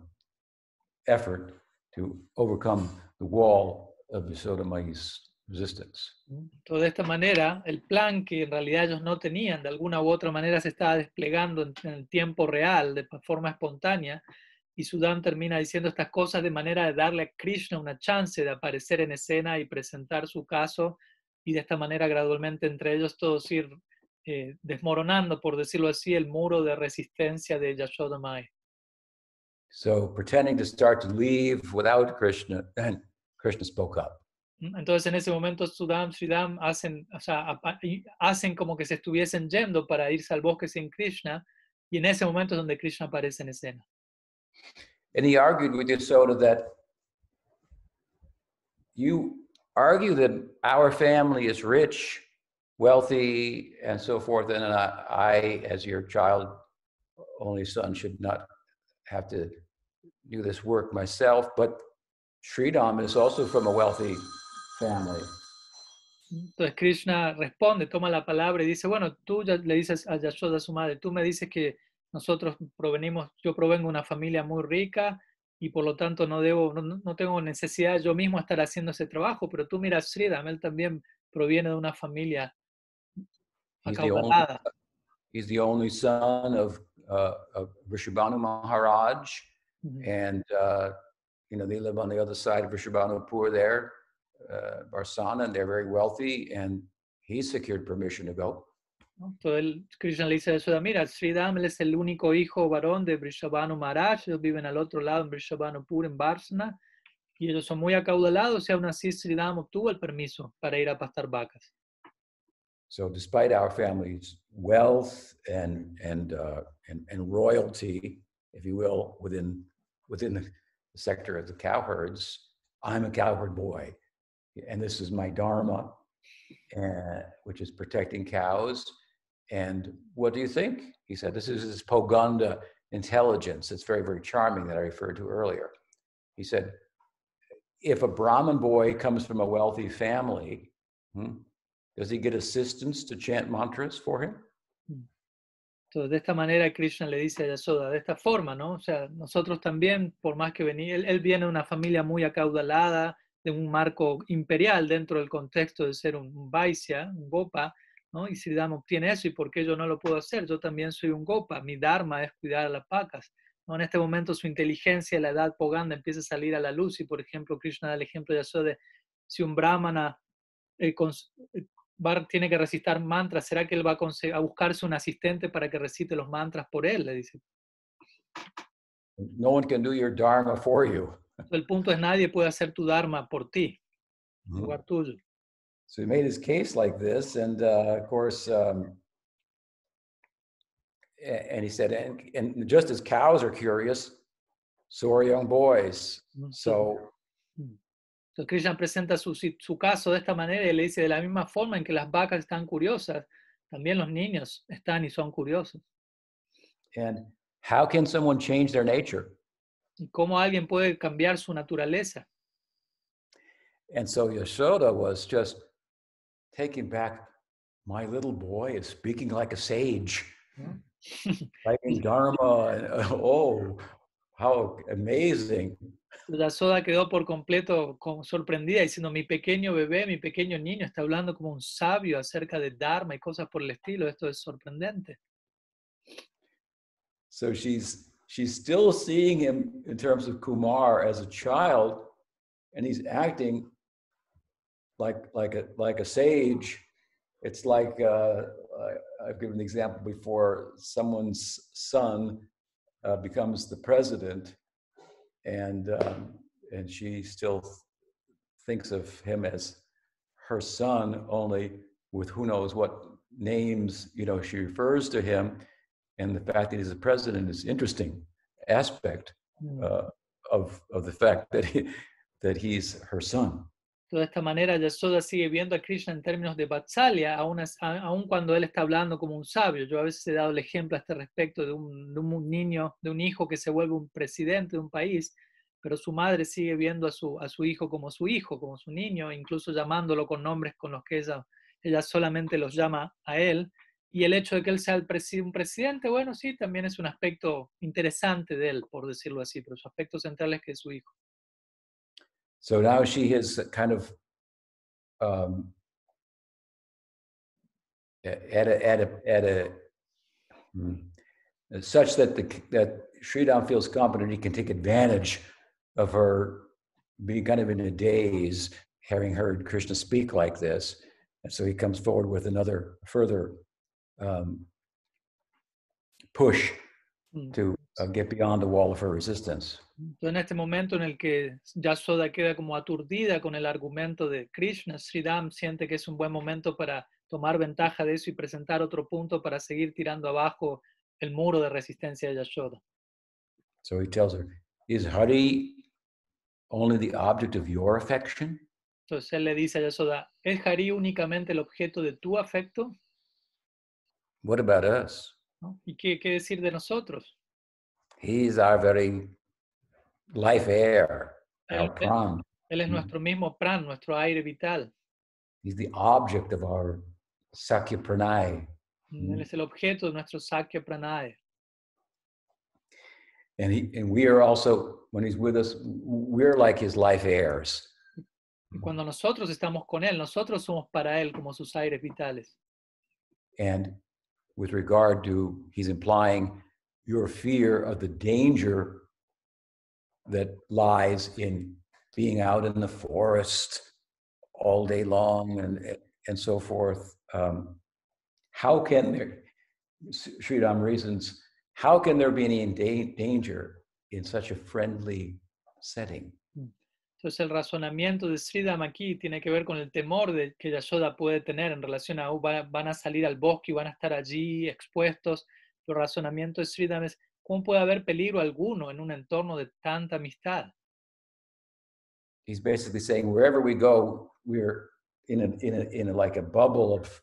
effort to overcome the wall of Visodamayi's resistance. Entonces, de esta manera, el plan que en realidad ellos no tenían, de alguna u otra manera se estaba desplegando en, en el tiempo real, de forma espontánea, y Sudam termina diciendo estas cosas de manera de darle a Krishna una chance de aparecer en escena y presentar su caso, y de esta manera gradualmente entre ellos todos ir eh, desmoronando, por decirlo así, el muro de resistencia de Yashoda Mai. So pretending to start to leave without Krishna, and Krishna spoke up. Entonces en ese momento Sudam, Sridam hacen, o sea, hacen como que se estuviesen yendo para irse al bosque sin Krishna, y en ese momento es donde Krishna aparece en escena. And he argued with Yasoda that you argue that our family is rich, wealthy, and so forth, and I, I as your child only son, should not have to do this work myself, but Sridham is also from a wealthy family. Entonces Krishna responde, toma la palabra y dice, bueno, tú ya le dices a Yashoda, su madre, tú me dices que nosotros provenimos, yo provengo de una familia muy rica y por lo tanto no debo, no, no tengo necesidad yo mismo estar haciendo ese trabajo, pero tú miras Sridham, él también proviene de una familia acaudalada. He's the only son of, uh, of Rishabhanu Maharaj, mm -hmm. and uh, you know they live on the other side of Rishabhanupur there. uh, Barsana, and they're very wealthy, and he secured permission to go. Entonces Krishna le dice mira, es el único hijo varón de Maharaj, ellos viven al otro lado en en Barsana, y ellos son muy acaudalados, y aún así obtuvo el permiso para ir a pastar vacas. So despite our family's wealth and, and, uh, and, and royalty, if you will, within, within the sector of the cowherds, I'm a cowherd boy and this is my dharma, uh, which is protecting cows. And what do you think? He said, This is his Poganda intelligence. It's very, very charming that I referred to earlier. He said, If a Brahmin boy comes from a wealthy family, hmm, does he get assistance to chant mantras for him? Entonces, de esta manera Krishna le dice a Yasoda, de esta forma, ¿no? O sea, nosotros también, por más que venir, él, él viene de una familia muy acaudalada, de un marco imperial dentro del contexto de ser un, Vaisya, un Gopa, ¿no? Y Sridham obtiene eso, ¿y por qué yo no lo puedo hacer? Yo también soy un Gopa, mi Dharma es cuidar a las vacas. ¿no? En este momento su inteligencia, la edad poganda, empieza a salir a la luz y, por ejemplo, Krishna da el ejemplo de eso de si un brahmana eh, eh, tiene que recitar mantras, ¿será que él va a, a buscarse un asistente para que recite los mantras por él? Le dice. No one can do your dharma for you. El punto es nadie puede hacer tu dharma por ti, mm-hmm. lugar tuyo. So he made his case like this, and uh, of course, um, and he said, and, and, just as cows are curious, so are young boys. Mm-hmm. So. Mm. So Krishna presenta su, su caso de esta manera y le dice de la misma forma en que las vacas están curiosas, también los niños están y son curiosos. And how can someone change their nature? y cómo alguien puede cambiar su naturaleza. And so Yashoda was just taking back my little boy is speaking like a sage, hmm. writing Dharma. And, oh, how amazing. Yashoda quedó por completo sorprendida diciendo, mi pequeño bebé, mi pequeño niño está hablando como un sabio acerca de Dharma y cosas por el estilo. Esto es sorprendente. So she's she's still seeing him in terms of Kumar as a child, and he's acting like like a like a sage. It's like uh, I've given the example before: someone's son uh, becomes the president, and um, and she still thinks of him as her son, only with who knows what names you know she refers to him and the fact that he's a president is interesting aspect hmm. uh, of, of the fact that, he, that he's her son. De esta manera, Yasoda sigue viendo a Krishna en términos de Vatsalya, aun, cuando él está hablando como un sabio. Yo a veces he dado el ejemplo a este respecto de un, niño, de un hijo que se vuelve un presidente de un país, pero su madre sigue viendo a su, hijo como su hijo, como su niño, incluso llamándolo con nombres con los que ella, solamente los llama a él. Y el hecho de que él sea un presidente, bueno, sí, también es un aspecto interesante de él, por decirlo así, pero su aspecto central es que es su hijo. So now she has kind of um, at a, at a, at a hmm, such that the that Sridham feels confident he can take advantage of her being kind of in a daze, having heard Krishna speak like this, and so he comes forward with another further um, push. To uh, get beyond the wall of her resistance. En este momento en el que Yasoda queda como aturdida con el argumento de Krishna, Sridham siente que es un buen momento para tomar ventaja de eso y presentar otro punto para seguir tirando abajo el muro de resistencia de Yashoda. So he tells her, "Is Hari only the object of your affection?" Entonces él le dice a Yasoda, ¿es Hari únicamente el objeto de tu afecto? What about us? ¿No? ¿Y qué, qué decir de nosotros? He's our very life air, our Él, él- pran. él es Mm. nuestro mismo pran, nuestro aire vital. He's the object of our Sakya Pranay. Él Mm. es el objeto de nuestro Sakya Pranaya. And he and we are also, when he's with us, we're like his life heirs. Y cuando nosotros estamos con Él, nosotros somos para Él como sus aires vitales. And with regard to, he's implying your fear of the danger that lies in being out in the forest all day long and and so forth. Um, how can there, Sridham reasons, how can there be any danger in such a friendly setting? Entonces el razonamiento de Sridham aquí tiene que ver con el temor de, que Yashoda puede tener en relación a, "Oh, va- van a salir al bosque y van a estar allí expuestos. El razonamiento de Sridham es, ¿cómo puede haber peligro alguno en un entorno de tanta amistad? He's basically saying wherever we go, we're in a in a in a like a bubble of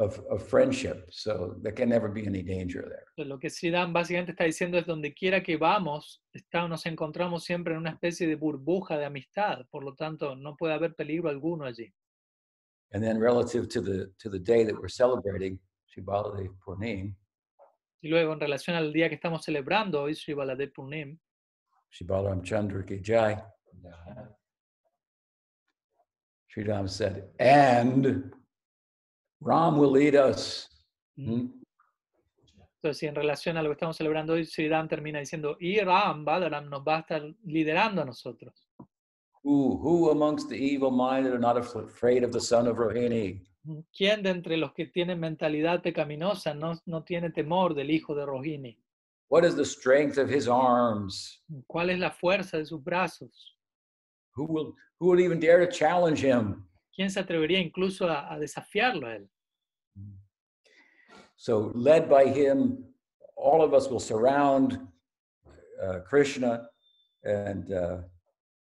of, of friendship. So there can never be any danger there. Lo que Sridham básicamente está diciendo es, donde quiera que vamos, está- nos encontramos siempre en una especie de burbuja de amistad. Por lo tanto, no puede haber peligro alguno allí. And then relative to the to the day that we're celebrating, Sri Baladev Purnim, Y luego, en relación al día que estamos celebrando hoy, Sri Purnim, Sri Balaram Chandra Ki Jai. Sridham said, and Ram will lead us. Hmm? Entonces, y en relación a lo que estamos celebrando hoy, Sridham termina diciendo, y Ram, Balaram, nos va a estar liderando a nosotros. Who, who amongst the evil minded are not af- afraid of the son of Rohini? ¿Quién de entre los que tienen mentalidad pecaminosa no, no tiene temor del hijo de Rohini? What is the strength of his arms? ¿Cuál es la fuerza de sus brazos? Who will who will even dare to challenge him? ¿Quién se atrevería incluso a, a desafiarlo a él? So, led by him, all of us will surround uh, Krishna and uh,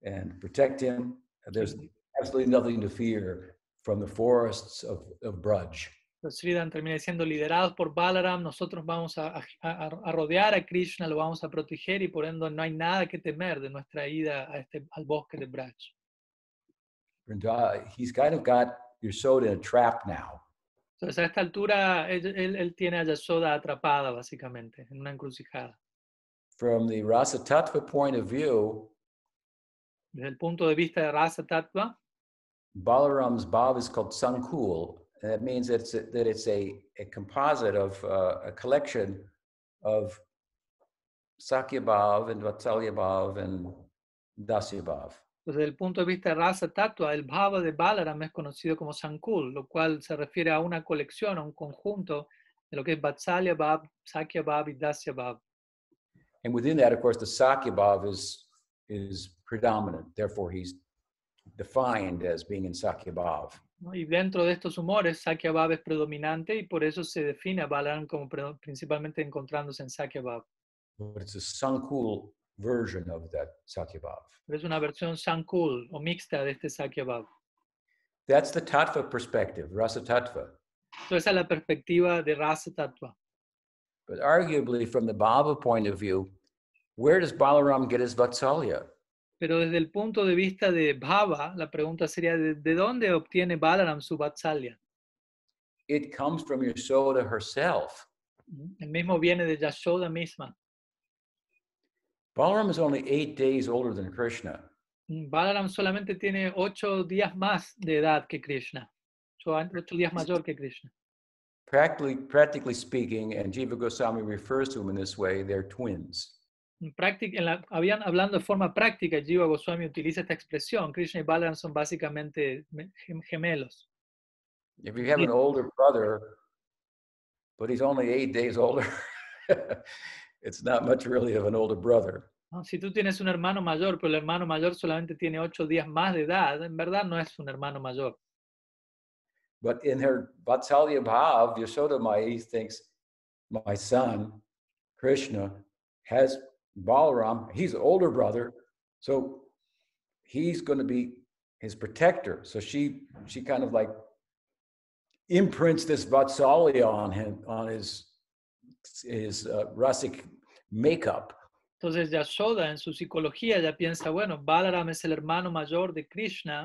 and protect him. There's absolutely nothing to fear from the forests of, of Braj. Entonces, Sridham termina diciendo, liderados por Balaram, nosotros vamos a, a- a- a rodear a Krishna, lo vamos a proteger y por ende no hay nada que temer de nuestra ida a este, al bosque de Braj. Vrinda- He's kind of got Yashoda in a trap now. Entonces, a esta altura, él, él- él tiene a Yashoda atrapada, básicamente, en una encrucijada. From the Rasa Tattva point of view, Desde el punto de vista de Rasa Tattva, Balaram's bhav is called Sankul. And that means that it's a, that it's a, a composite of uh, a collection of Sakya bhav and Vatsalya bhav and Dasya bhav. Desde el punto de vista de Rasa Tattva, el Bhava de Balaram es conocido como Sankul, lo cual se refiere a una colección, a un conjunto de lo que es Vatsalya Bhav, Sakya Bhav y Dasya Bhav. And within that, of course, the Sakya bhav is, is predominant. Therefore, he's defined as being in Sakya bhav. Y dentro de estos humores, Sakya Bhav es predominante y por eso se define a Balaram como principalmente encontrándose en Sakya Bhav. But it's a Sankul version of that Sakyabhav. es una versión Sankul o mixta de este Sakyabhav. That's the tattva perspective, rasa tattva. Entonces, esa es la perspectiva de Rasa Tattva. But arguably, from the Bhava point of view, where does Balaram get his Vatsalya? Pero desde el punto de vista de Bhava, la pregunta sería, ¿de, de dónde obtiene Balaram su Vatsalya? It comes from Yasoda herself. El mismo viene de Yashoda misma. Balaram is only eight days older than Krishna. Mm, Balaram solamente tiene ocho días más de edad que Krishna, ocho, días mayor que Krishna. Practically, practically speaking, and Jiva Goswami refers to him in this way, they're twins. En práctica, en la- habían, hablando de forma práctica, Jiva Goswami utiliza esta expresión. Krishna y Balaram son básicamente me- gemelos. If you have an older brother, but he's only eight days older, it's not much really of an older brother. Si tú tienes un hermano mayor, pero el hermano mayor solamente tiene ocho días más de edad, en verdad no es un hermano mayor. But in her Vatsalya Bhav, Yashoda Mai thinks, my son, Krishna, has Balaram. He's an older brother, so he's going to be his protector. So she she kind of like imprints this Vatsalya on him, on his his uh, Rasic makeup. Entonces Yashoda en su psicología ya piensa, bueno, Balaram es el hermano mayor de Krishna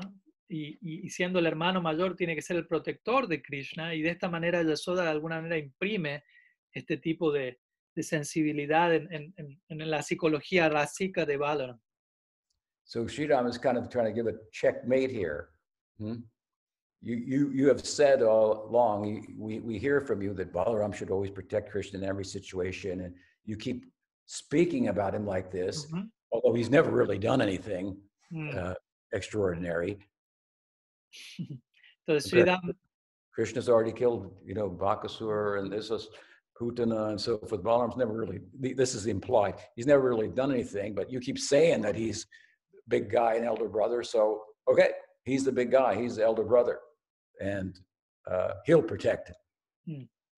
y, y- siendo el hermano mayor tiene que ser el protector de Krishna y de esta manera Yashoda de alguna manera imprime este tipo de, de sensibilidad en, en- en- en la psicología rasica de Balaram. So Sriram is kind of trying to give a checkmate here. Hmm? You, you, you have said all along, we, we hear from you that Balaram should always protect Krishna in every situation, and you keep speaking about him like this, Ujú. although he's never really done anything Mm. uh, extraordinary. so. Sridham, Krishna's already killed, you know, Bakasur and this is Putana and so forth. Balaram's never really, this is implied. He's never really done anything, but you keep saying that he's big guy and elder brother. So, okay, he's the big guy. He's the elder brother and uh, he'll protect him.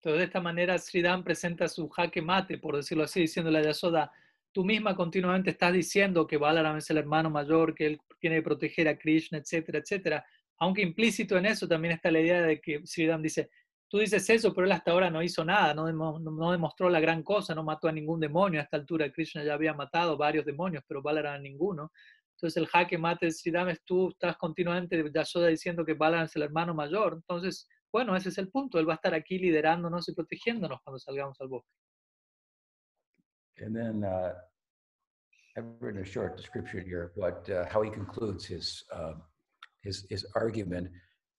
Entonces, de esta manera, Sridham presenta su jaque mate, por decirlo así, diciéndole a Yasoda, tú misma continuamente estás diciendo que Balaram es el hermano mayor, que él tiene que proteger a Krishna, etcétera, etcétera. Aunque implícito en eso también está la idea de que Sridham dice, tú dices eso, pero él hasta ahora no hizo nada, no- no demostró la gran cosa, no mató a ningún demonio. A esta altura Krishna ya había matado varios demonios, pero Balaram a ninguno. Entonces el jaque mate de Sridham es tú estás continuamente Yasoda diciendo que Balaram es el hermano mayor. Entonces, bueno, ese es el punto. Él va a estar aquí liderándonos y protegiéndonos cuando salgamos al bosque. And then uh, I've written a short description here, but uh, how he concludes his, uh, his, his argument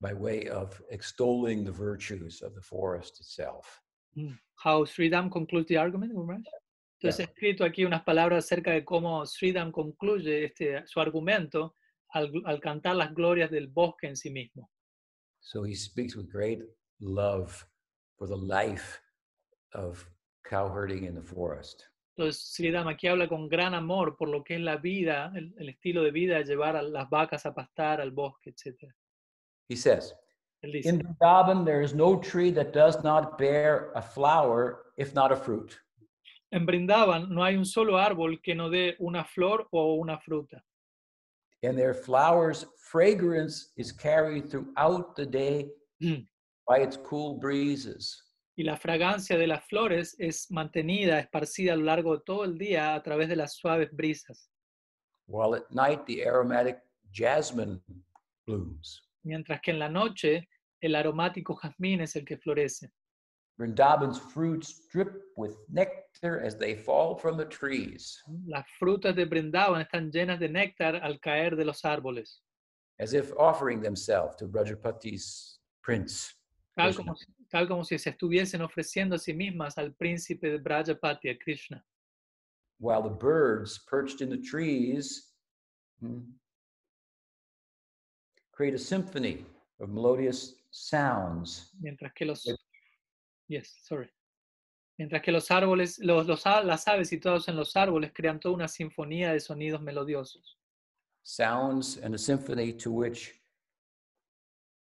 by way of extolling the virtues of the forest itself. How Sridham concludes the argument, Gurmaharaj? Entonces he escrito aquí unas palabras acerca de cómo Sridham concluye este, su argumento al, al cantar las glorias del bosque en sí mismo. So he speaks with great love for the life of cow herding in the forest. Entonces Sridham aquí habla con gran amor por lo que es la vida, el, el estilo de vida de llevar a las vacas a pastar al bosque, etc. He says, Él dice, In Vrindavan, there is no tree that does not bear a flower, if not a fruit. En Brindavan no hay un solo árbol que no dé una flor o una fruta. And their flowers' fragrance is carried throughout the day Mm. by its cool breezes. y la fragancia de las flores es mantenida, esparcida a lo largo de todo el día a través de las suaves brisas, while at night the aromatic jasmine blooms. mientras que en la noche el aromático jazmín es el que florece. Vrindavan's fruits drip with nectar as they fall from the trees, Las frutas de Brindavan están llenas de néctar al caer de los árboles, as if offering themselves to Brajapati's prince. tal como, tal como si se estuviesen ofreciendo a sí mismas al príncipe de Brajapati, a Krishna. While the birds perched in the trees hmm, create a symphony of melodious sounds. Mientras que los... Yes, sorry. Mientras que los árboles, los, los las aves situados en los árboles crean toda una sinfonía de sonidos melodiosos. sounds and a symphony to which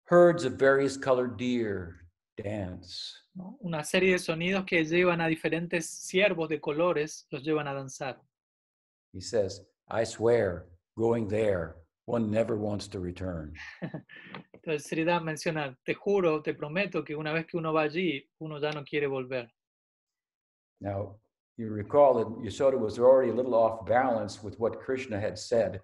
herds of various colored deer dance. ¿no? Una serie de sonidos que llevan a diferentes ciervos de colores, los llevan a danzar. he says, I swear, going there, one never wants to return. Sridhar menciona, te juro, te prometo que una vez que uno va allí, uno ya no quiere volver. Now, you recall that Yasoda was already a little off balance with what Krishna had said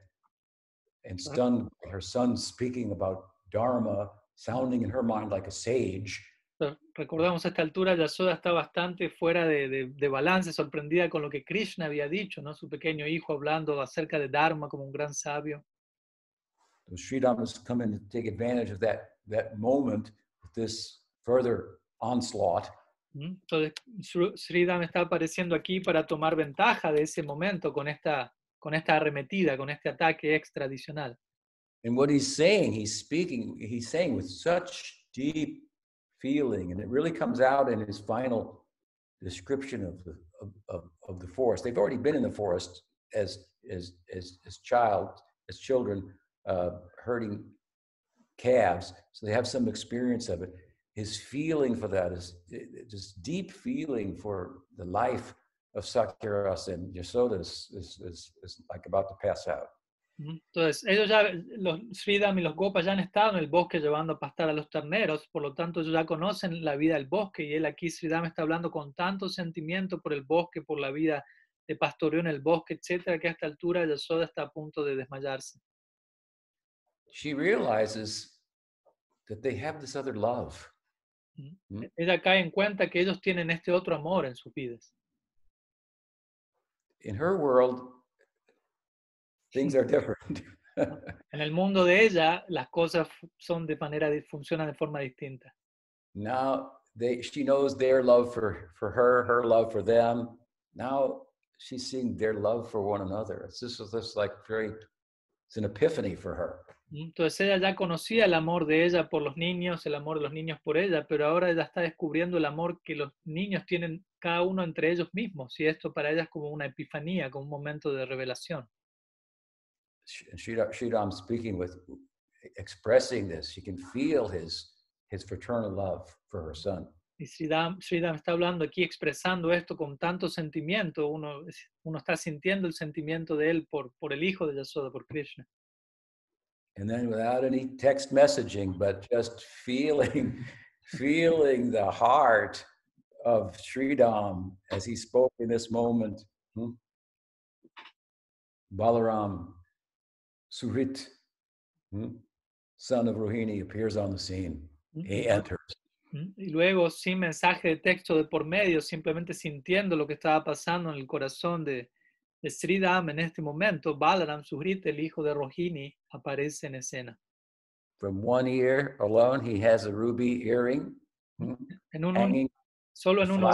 and stunned by her son speaking about Dharma, sounding in her mind like a sage. Recordamos a esta altura, Yasoda está bastante fuera de, de- de balance, sorprendida con lo que Krishna había dicho, ¿no? Su pequeño hijo hablando acerca de Dharma como un gran sabio. So Sri has come in to take advantage of that, that moment with this further onslaught. ¿Mm? Entonces, Sri- Sridham está apareciendo aquí para tomar ventaja de ese momento con esta, con esta arremetida, con este ataque extradicional. And what he's saying, he's speaking, he's saying with such deep feeling, and it really comes out in his final description of the of, of, of the forest. They've already been in the forest as as as as child, as children, uh, herding calves, so they have some experience of it. His feeling for that is just deep feeling for the life of Sakyaras and Yasoda is, like about to pass out. Entonces, ellos ya, los Sridham y los Gopas ya han estado en el bosque llevando a pastar a los terneros, por lo tanto ellos ya conocen la vida del bosque y él aquí, Sridham, está hablando con tanto sentimiento por el bosque, por la vida de pastoreo en el bosque, etcétera, que a altura está a punto de desmayarse. She realizes that they have this other love. Mm. Ella cae en cuenta que ellos tienen este otro amor en sus vidas. In her world, things are different. En el mundo de ella, las cosas son de manera, funcionan de forma distinta. now they she knows their love for for her, her love for them. Now she's seeing their love for one another. It's just it's just like very it's an epiphany for her. Entonces ella ya conocía el amor de ella por los niños, el amor de los niños por ella, pero ahora ella está descubriendo el amor que los niños tienen cada uno entre ellos mismos. Y esto para ella es como una epifanía, como un momento de revelación. Sridham speaking with expressing this, she can feel his his fraternal love for her son. Y Sridham, Sridham está hablando aquí, expresando esto con tanto sentimiento, uno, uno está sintiendo el sentimiento de él por, por el hijo de Yasoda, por Krishna. And then without any text messaging, but just feeling, feeling the heart of Sri Sridham as he spoke in this moment. hmm? Balaram, Surit, hmm, son of Rohini, appears on the scene. ¿Mm? He enters. ¿Mm? Y luego, sin mensaje de texto de por medio, simplemente sintiendo lo que estaba pasando en el corazón de Sridham en este momento, Balaram Sugrit, el hijo de Rohini, aparece en escena. From one ear alone, he has a ruby earring hmm, En un, hanging, solo en, uno,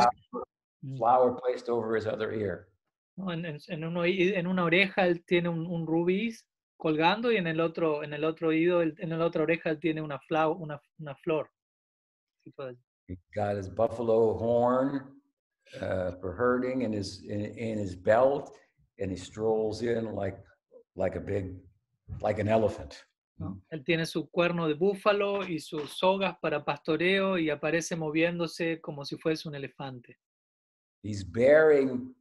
flower, placed over his other ear. ¿no? en, en- en un oí- en una oreja él tiene un, un rubí colgando y en el otro, en el otro oído, en la otra oreja él tiene una, una, una flor. He got his buffalo horn uh, for herding in his in, in his belt, and he strolls in like like a big like an elephant. ¿no? Él tiene su cuerno de búfalo y sus sogas para pastoreo y aparece moviéndose como si fuese un elefante. He's bearing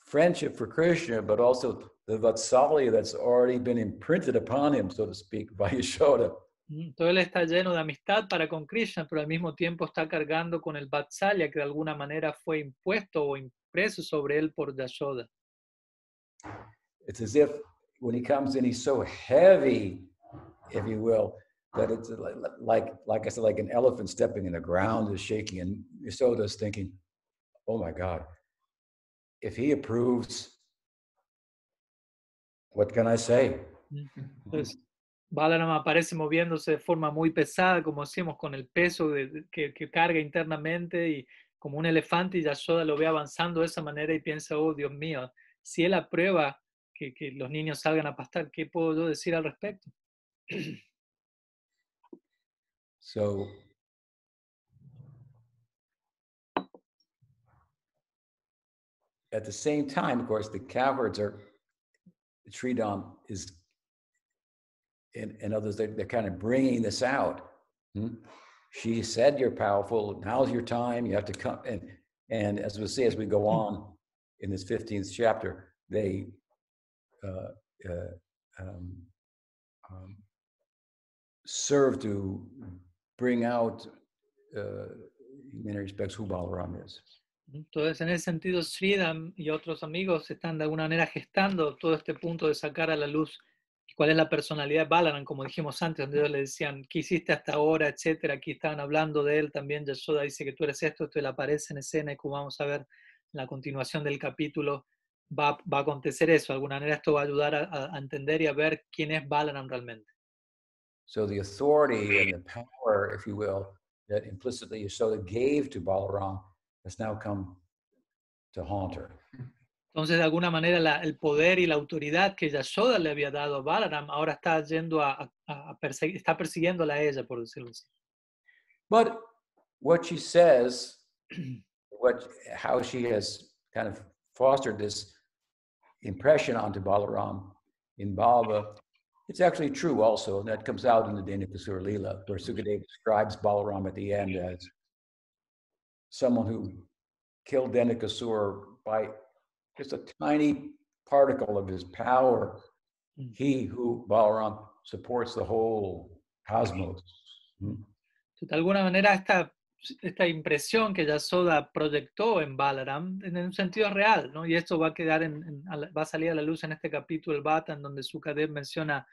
friendship for Krishna, but also the Vatsalya that's already been imprinted upon him, so to speak, by Yashoda. Mm, Todo él está lleno de amistad para con Krishna, pero al mismo tiempo está cargando con el Vatsalya que de alguna manera fue impuesto o impreso sobre él por Yashoda. It's as if when he comes in, he's so heavy, if you will, that it's like like, I said, like an elephant stepping in the ground is shaking, and Yashoda's thinking, "Oh my God, if he approves, what can I say?" Mm. Entonces, Balaram aparece moviéndose de forma muy pesada, como decimos, con el peso de- que, que carga internamente y como un elefante y Yashoda lo ve avanzando de esa manera y piensa, oh Dios mío, si él aprueba que, que los niños salgan a pastar, ¿qué puedo yo decir al respecto? So at the same time, of course, the cowherds are the Sridham is and, and others they're, they're kind of bringing this out. Hmm? She said you're powerful. Now's your time. You have to come and and as we'll see as we go on in this 15th chapter, they uh, uh, um, um, serve to bring out, uh, in many respects, who Balaram is. Entonces, en ese sentido, Sridham y otros amigos están de alguna manera gestando todo este punto de sacar a la luz cuál es la personalidad de Balaram, como dijimos antes, donde ellos le decían, ¿qué hiciste hasta ahora? etcétera. Aquí estaban hablando de él también. Yashoda dice que tú eres esto, esto le aparece en escena, y como vamos a ver en la continuación del capítulo, va, va a acontecer eso. De alguna manera, esto va a ayudar a, a entender y a ver quién es Balaram realmente. So the authority and the power, if you will, that implicitly Yashoda gave to Balaram has now come to haunt her. Entonces, de alguna manera, la, el poder y la autoridad que Yashoda le había dado a Balaram ahora está yendo a, a, a perseguir, está persiguiéndola a ella, por decirlo así. But what she says, what how she has kind of fostered this impression onto Balaram in Bhava, it's actually true also, and that comes out in the Dhenukasura Leela, where Sukadeva describes Balaram at the end as someone who killed Dhenukasura by just a tiny particle of his power. Mm. He who, Balaram, supports the whole cosmos. Mm. De alguna manera, esta, esta impresión que Yasoda proyectó en Balaram, en un sentido real, ¿no? Y esto va a quedar en, en- va a salir a la luz en este capítulo, el Bata, en donde Sukadev menciona,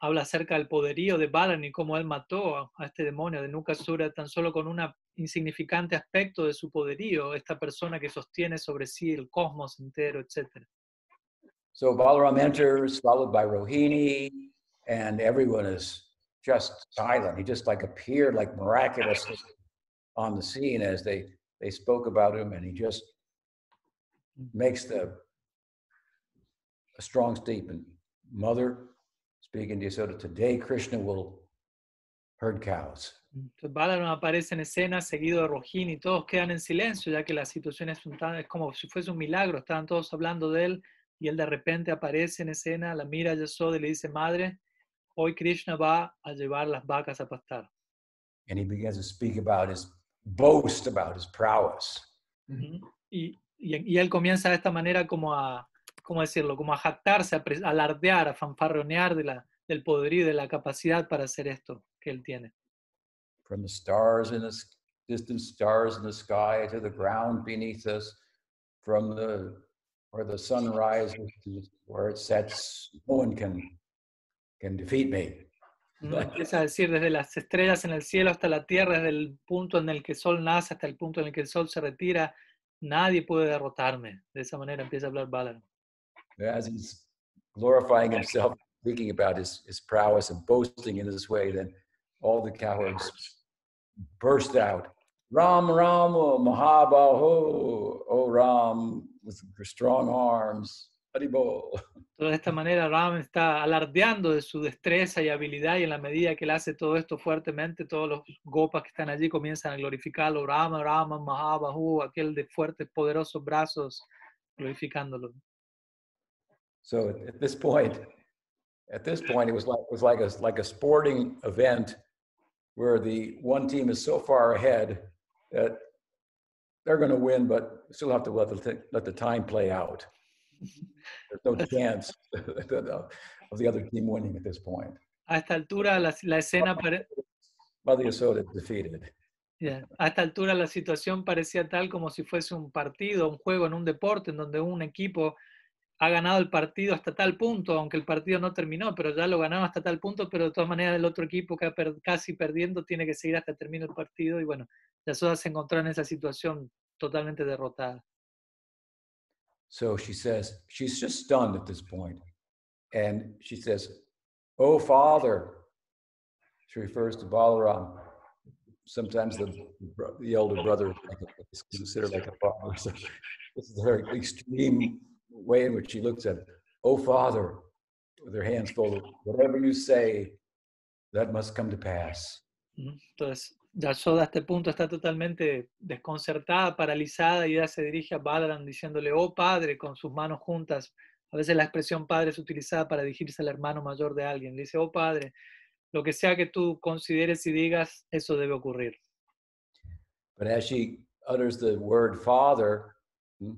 habla acerca del poderío de Balaram y cómo él mató a, a este demonio de Nukasura tan solo con un insignificante aspecto de su poderío, esta persona que sostiene sobre sí el cosmos entero, etc. So Balaram enters, followed by Rohini, and everyone is just silent. He just like appeared like miraculously on the scene as they they spoke about him, and he just makes the a strong statement. Mother, speaking to Yasoda, today Krishna will herd cows. Entonces Balaram aparece en escena seguido de Rohini y todos quedan en silencio ya que la situación es, un es como si fuese un milagro, estaban todos hablando de él y él de repente aparece en escena, la mira a Yasoda y le dice, madre, hoy Krishna va a llevar las vacas a pastar. And he begins to speak about his boast about his prowess. Y, y, y él comienza de esta manera como a, ¿cómo decirlo? Como a jactarse, a alardear, a fanfarronear de la, del poderío y de la capacidad para hacer esto que él tiene. from the stars in the distant stars in the sky to the ground beneath us, from the where the sun rises to where it sets, no one can can defeat me. ¿No? Empieza a decir desde las estrellas en el cielo hasta la tierra, desde el punto en el que el sol nace hasta el punto en el que el sol se retira, nadie puede derrotarme. De esa manera empieza a hablar Balaram. As he's glorifying himself, speaking about his, his prowess and boasting in this way, then all the cowards burst out. Ram Rama Mahabaho, oh Ram, with strong arms, Haribol. Entonces, de esta manera Ram está alardeando de su destreza y habilidad y en la medida que él hace todo esto fuertemente, todos los gopas que están allí comienzan a glorificarlo. Rama, Rama, Mahabahu, aquel de fuertes, poderosos brazos, glorificándolo. So at, this point, at this point, it was like it was like a like a sporting event where the one team is so far ahead that they're going to win, but still have to let the let the time play out. There's no chance of the other team winning at this point. A esta altura la, la escena pare- Mother Yasoda is defeated. Ya, A esta altura la situación parecía tal como si fuese un partido, un juego en un deporte en donde un equipo ha ganado el partido hasta tal punto, aunque el partido no terminó, pero ya lo ganaron hasta tal punto, pero de todas maneras el otro equipo que per- casi perdiendo tiene que seguir hasta que termine el partido y bueno, Yasoda se encontró en esa situación totalmente derrotada. So she says, she's just stunned at this point. And she says, Oh, Father. She refers to Balaram. Sometimes the, the elder brother is considered like a father. So this is her extreme way in which she looks at it. Oh, Father, with her hands folded, whatever you say, that must come to pass. Mm-hmm. Entonces, Yasoda a este punto está totalmente desconcertada, paralizada, y ella se dirige a Balaram diciéndole, oh padre, con sus manos juntas. A veces la expresión padre es utilizada para dirigirse al hermano mayor de alguien. Le dice, oh padre, lo que sea que tú consideres y digas, eso debe ocurrir. But as she utters the word Father, hmm,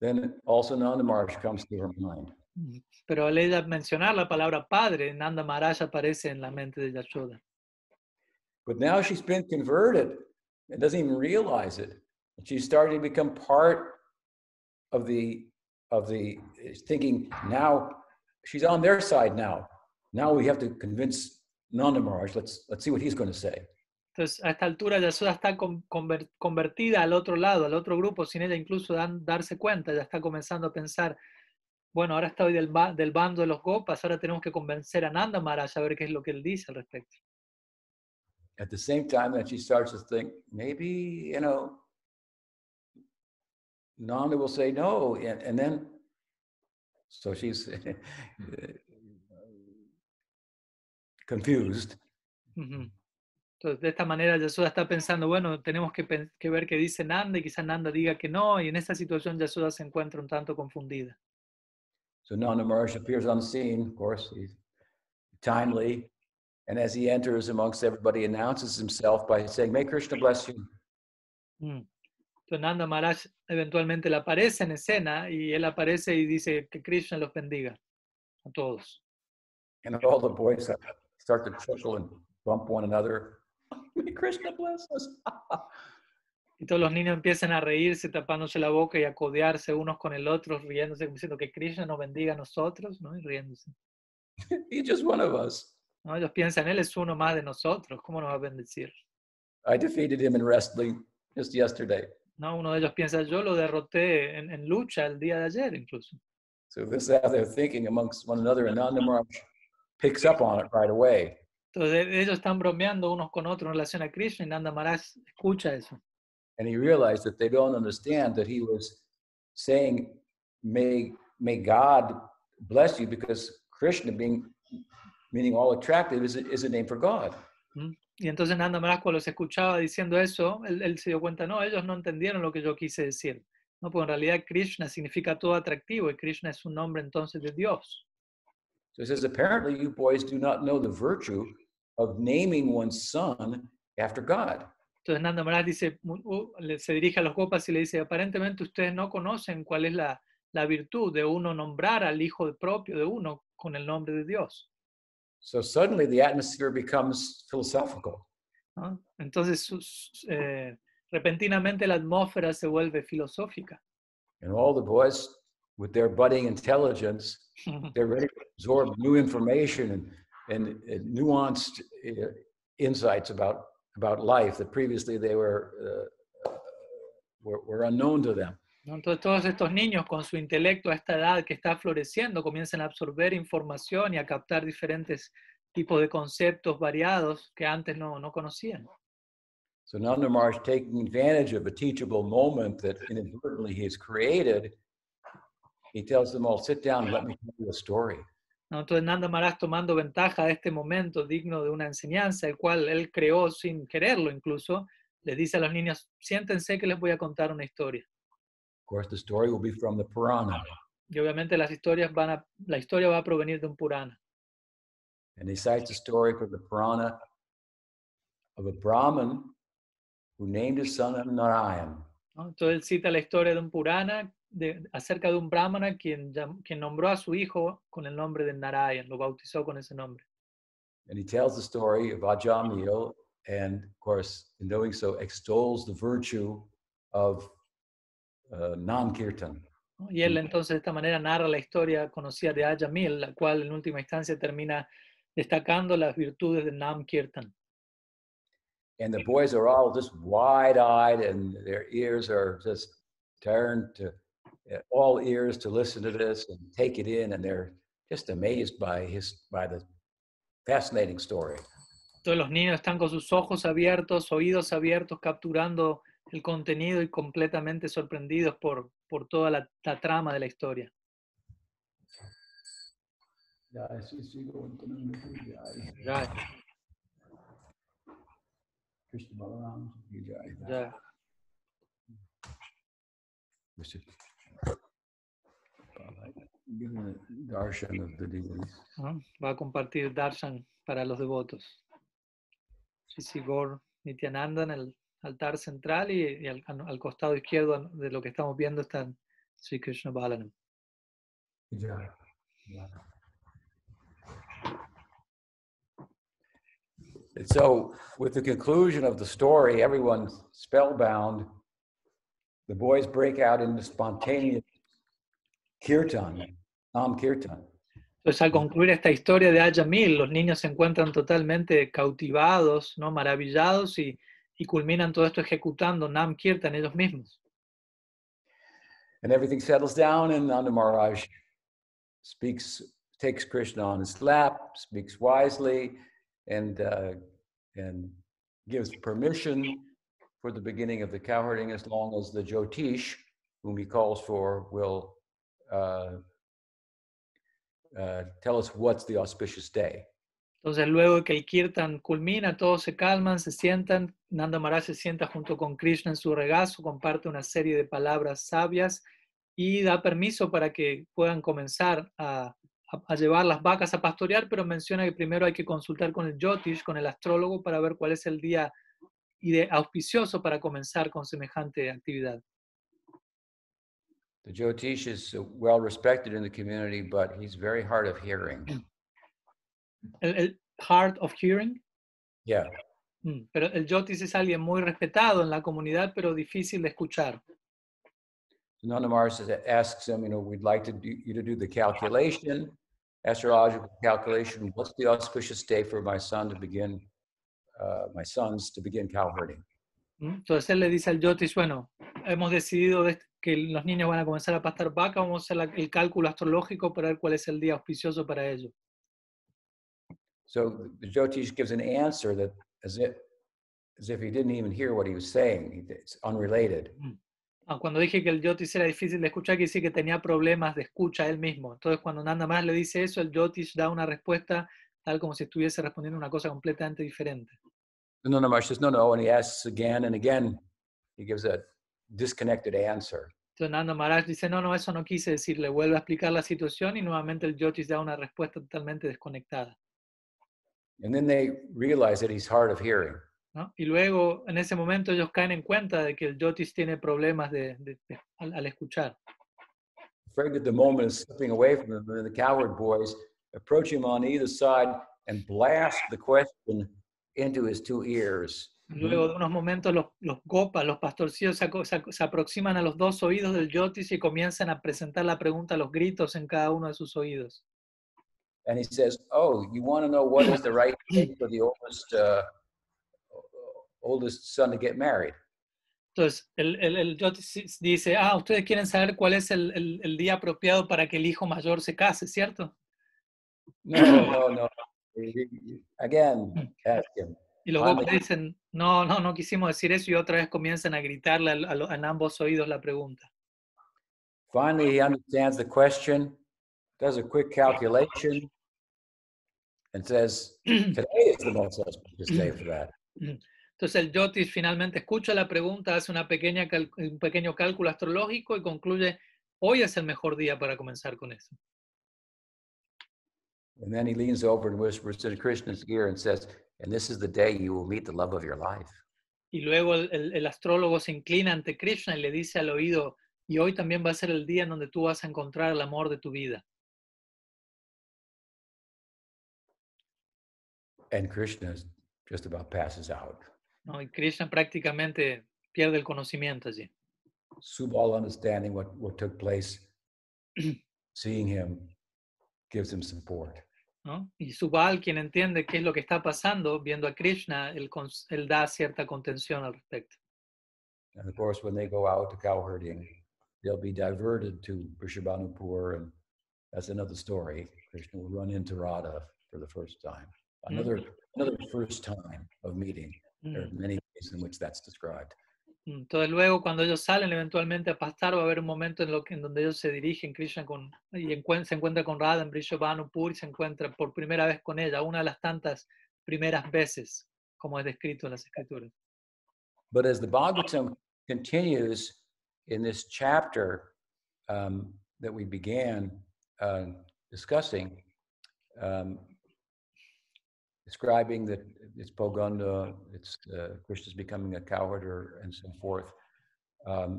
then also Nanda Marsh comes to her mind. Mm, Pero al ella mencionar la palabra padre, Nanda Maharaj aparece en la mente de Yashoda. But now she's been converted and doesn't even realize it. And she's starting to become part of the of the eh, thinking now she's on their side now. Now we have to convince Nanda Maharaj. Let's let's see what he's going to say. Entonces, a esta altura Yashoda está convertida al otro lado, al otro grupo, sin ella incluso dan- darse cuenta, ya está comenzando a pensar, bueno, ahora estoy del, del bando de los Gopas, ahora tenemos que convencer a Nanda Maharaj a ver qué es lo que él dice al respecto. At the same time that she starts to think, maybe, you know, Nanda will say no. And, and then, so she's confused. Ujú. Entonces, de esta manera Yashoda está pensando, bueno, tenemos que, que ver qué dice Nanda y quizá Nanda diga que no, y en esa situación Yashoda se encuentra un tanto confundida. So Nanda Maharaj appears on the scene, of course, he's timely. And as he enters amongst everybody, announces himself by saying, May Krishna bless you. Mm. Entonces Nanda Maharaj eventualmente le aparece en escena y él aparece y dice que Krishna los bendiga a todos. And all the boys start to chuckle and bump one another. May Krishna bless us. Y todos los niños empiezan a reírse, tapándose la boca y a codearse unos con el otro, riéndose, diciendo que Krishna nos bendiga a nosotros, ¿no? Y riéndose. He's just one of us. ¿No? Ellos piensan, Él es uno más de nosotros, ¿cómo nos va a bendecir? I defeated him in wrestling just yesterday. ¿No? Uno de ellos piensa, yo lo derroté en, en lucha el día de ayer incluso. So this is how they're thinking amongst one another, and Nanda Maharaj picks up on it right away. Entonces ellos están bromeando unos con otros en relación a Krishna y Nanda Maharaj escucha eso. And he realized that they don't understand that he was saying, May, may God bless you, because Krishna being meaning all attractive is a, is a name for God. Y entonces Nanda Maharaj cuando los escuchaba diciendo eso, él, él se dio cuenta, no, ellos no entendieron lo que yo quise decir. No, porque en realidad Krishna significa todo atractivo y Krishna es un nombre entonces de Dios. So he says, apparently you boys do not know the virtue of naming one's son after God. Entonces Nanda Maharaj dice, mu- u- le- se dirige a los gopas y le dice, aparentemente ustedes no conocen cuál es la, la virtud de uno nombrar al hijo propio de uno con el nombre de Dios. So suddenly the atmosphere becomes philosophical. ¿no? Entonces sus- eh, repentinamente la atmósfera se vuelve filosófica. And all the boys, with their budding intelligence, they're ready to absorb new information and, and, and nuanced uh, insights about, about life that previously they were, uh, were, were unknown to them. ¿No? Entonces todos estos niños con su intelecto a esta edad que está floreciendo comienzan a absorber información y a captar diferentes tipos de conceptos variados que antes no, no conocían. So taking advantage of a teachable moment that inadvertently he has created, he tells them all, sit down and let me tell you a story. ¿no? Entonces Nanda Maharaj tomando ventaja de este momento digno de una enseñanza, el cual él creó sin quererlo incluso, les dice a los niños, siéntense que les voy a contar una historia. Of course, the story will be from the Purana. Y obviamente las historias van a, la historia va a provenir de un Purana. And he cites a story from the Purana of a Brahmin who named his son Narayan. Entonces él cita la historia de un Purana de- acerca de un Brahmana quien, quien nombró a su hijo con el nombre de Narayan, lo bautizó con ese nombre. And he tells the story of Ajamil, and of course, in doing so, extols the virtue of uh, Nam Kirtan. ¿no? Y él entonces de esta manera narra la historia conocida de Ayamil, la cual en última instancia termina destacando las virtudes de Nam Kirtan. And the boys are all just wide eyed, and their ears are just turned to uh, all ears to listen to this and take it in, and they're just amazed by his by the fascinating story. Todos los niños están con sus ojos abiertos, oídos abiertos, capturando el contenido y completamente sorprendidos por, por toda la, la trama de la historia. Ya. Va a compartir darshan para los devotos. Shishigor Nityananda en el altar central y, y al, al costado izquierdo de lo que estamos viendo está Sri Krishna Balanam. Vijaya. And so, with the conclusion of the story, everyone's spellbound. The boys break out into spontaneous kirtan, Nam Kirtan. Entonces, al concluir esta historia de Ayamil, los niños se encuentran totalmente cautivados, ¿no? maravillados y, y culminan todo esto ejecutando Nam Kirtan ellos mismos. And everything settles down, and Nanda Maharaj speaks, takes Krishna on his lap, speaks wisely, and, uh, and gives permission for the beginning of the cowherding as long as the Jyotish, whom he calls for, will uh, uh, tell us what's the auspicious day. Entonces, luego de que el Kirtan culmina, todos se calman, se sientan. Nanda Maharaj se sienta junto con Krishna en su regazo, comparte una serie de palabras sabias y da permiso para que puedan comenzar a, a- a llevar las vacas a pastorear, pero menciona que primero hay que consultar con el Jyotish, con el astrólogo, para ver cuál es el día ide- auspicioso para comenzar con semejante actividad. The Jyotish is well respected in the community, but he's very hard of hearing. El, el Heart of Hearing, Yeah. mm, pero el Jyotish es alguien muy respetado en la comunidad, pero difícil de escuchar. Nanda Maharaj says- asks him, you know, we'd like to do, you to do the calculation, astrological calculation. What's the auspicious day for my son to begin, uh, my sons to begin cow herding? ¿Mm? Entonces él le dice al Jyotish, bueno, hemos decidido de- que los niños van a comenzar a pastar vaca, vamos a hacer el cálculo astrológico para ver cuál es el día auspicioso para ellos. So the Jyotish gives an answer that as if, as if he didn't even hear what he was saying. It's unrelated. Ah, cuando dije que el Jyotish era difícil de escuchar, que sí que tenía problemas de escucha él mismo. Entonces cuando Nanda más le dice eso, el Jyotish da una respuesta tal como si estuviese respondiendo una cosa completamente diferente. And Nanda Maharaj says, no, no. And he asks again and again. He gives a disconnected answer. Entonces Nanda Maharaj dice, no, no, eso no quise decir, le vuelve a explicar la situación y nuevamente el Jyotish da una respuesta totalmente desconectada. And then they realize that he's hard of hearing. ¿no? Y luego, en ese momento, ellos caen en cuenta de que el Jyotish tiene problemas de, de- de- al, al escuchar. afraid that the moment is slipping away from him, and the cowherd boys approach him on either side and blast the question into his two ears. Luego de unos momentos, los, los gopas, los pastorcillos, se, se se aproximan a los dos oídos del Jyotish y comienzan a presentar la pregunta a los gritos en cada uno de sus oídos. And he says, "Oh, you want to know what is the right date for the oldest uh, oldest son to get married?" Entonces, el, el, el Jyotish dice, ah, ustedes quieren saber cuál es el, el- el día apropiado para que el hijo mayor se case, ¿cierto? No, no, no. Again, ask him. Y los dicen, no, no, no quisimos decir eso y otra vez comienzan a gritarle a ambos oídos la pregunta. Finally, he understands the question, does a quick calculation, and says, "Today is the most auspicious day for that." Entonces el finalmente escucha la pregunta, hace una pequeña cal- un pequeño cálculo astrológico y concluye, hoy es el mejor día para comenzar con eso. And then he leans over and whispers Krishna's ear and says, And this is the day you will meet the love of your life. Y luego el, el- el astrólogo se inclina ante Krishna y le dice al oído, y hoy también va a ser el día en donde tú vas a encontrar el amor de tu vida. And Krishna just about passes out. ¿no? Y Krishna prácticamente pierde el conocimiento allí. Subal, understanding what, what took place, seeing him, gives him support. ¿no? Y Subal, quien entiende qué es lo que está pasando, viendo a Krishna, él, él da cierta contención al respecto. And of course, when they go out to cow herding, they'll be diverted to Vrishabhanupur, and that's another story. Krishna will run into Radha for the first time. Another, another first time of meeting. There are Mm. many ways in which that's described. Mm, Entonces luego cuando ellos salen eventualmente a pastar va a haber un momento en, lo que, en donde ellos se dirigen, Krishna con, y encuent- se encuentra con Radha en Vrishabhanupur y se encuentra por primera vez con ella, una de las tantas primeras veces como es descrito en las escrituras. But as the Bhagavatam continues in this chapter um, that we began uh, discussing, um, describing that it's Poganda, it's uh, Krishna's becoming a cowherder, and so forth, um,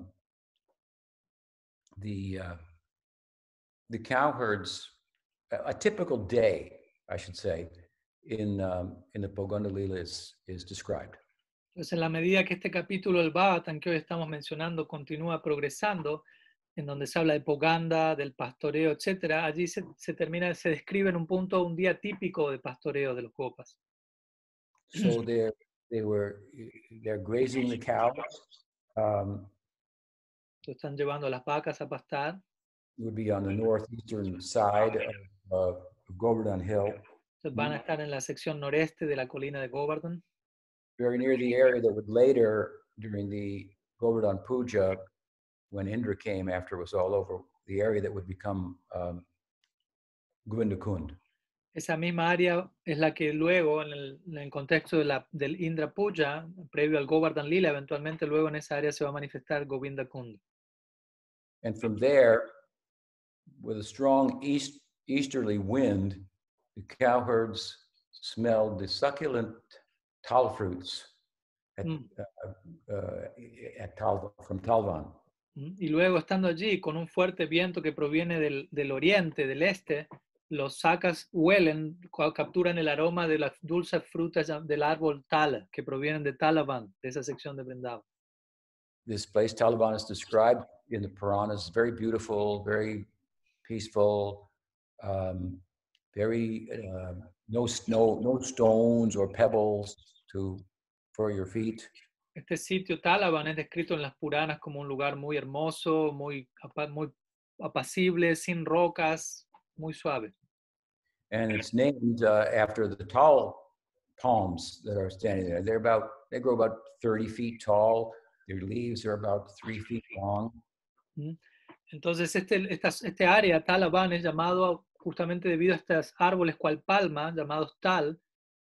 the uh, the cowherds a, a typical day, I should say, in um, in the Poganda Lila is is described. Entonces, en la medida que este capítulo del Bhagavatam que hoy estamos mencionando continúa progresando, en donde se habla de Poganda, del pastoreo, etcétera, allí se, se termina, se describe en un punto un día típico de pastoreo de los Gopas. So they they were they're grazing the cows. Um, Entonces, están llevando a las vacas a pastar. it would be on the northeastern side of uh, Govardhan Hill, Entonces, van a estar en la sección noreste de la colina de Govardhan, very near the area that would later, during the Govardhan Puja, when Indra came after it was all over, the area that would become um, Govindakund. Esa misma área es la que luego, en el, en el contexto de la, del Indra Puja, previo al Govardhan Lila, eventualmente luego en esa área se va a manifestar Govinda Kund. And from there, with a strong east easterly wind, the cowherds smelled the succulent tal fruits at, Mm. uh, uh, at Tal, from Talvan. Y luego estando allí con un fuerte viento que proviene del, del oriente, del este, los sacas huelen, ca- capturan el aroma de las dulces frutas del árbol Tala, que provienen de Talavan, de esa sección de Vrindavan. This place, Taliban, is described in the Puranas, very beautiful, very peaceful, um, very uh, no snow, no stones or pebbles to for your feet. Este sitio Talavan es descrito en las Puranas como un lugar muy hermoso, muy, muy apacible, sin rocas, muy suave. and it's named uh, after the tall palms that are standing there. They're about they grow about 30 feet tall. Their leaves are about three feet long. Entonces, este, estas- este área, Talaban, es llamado justamente debido a estos árboles cual palma, llamados tal,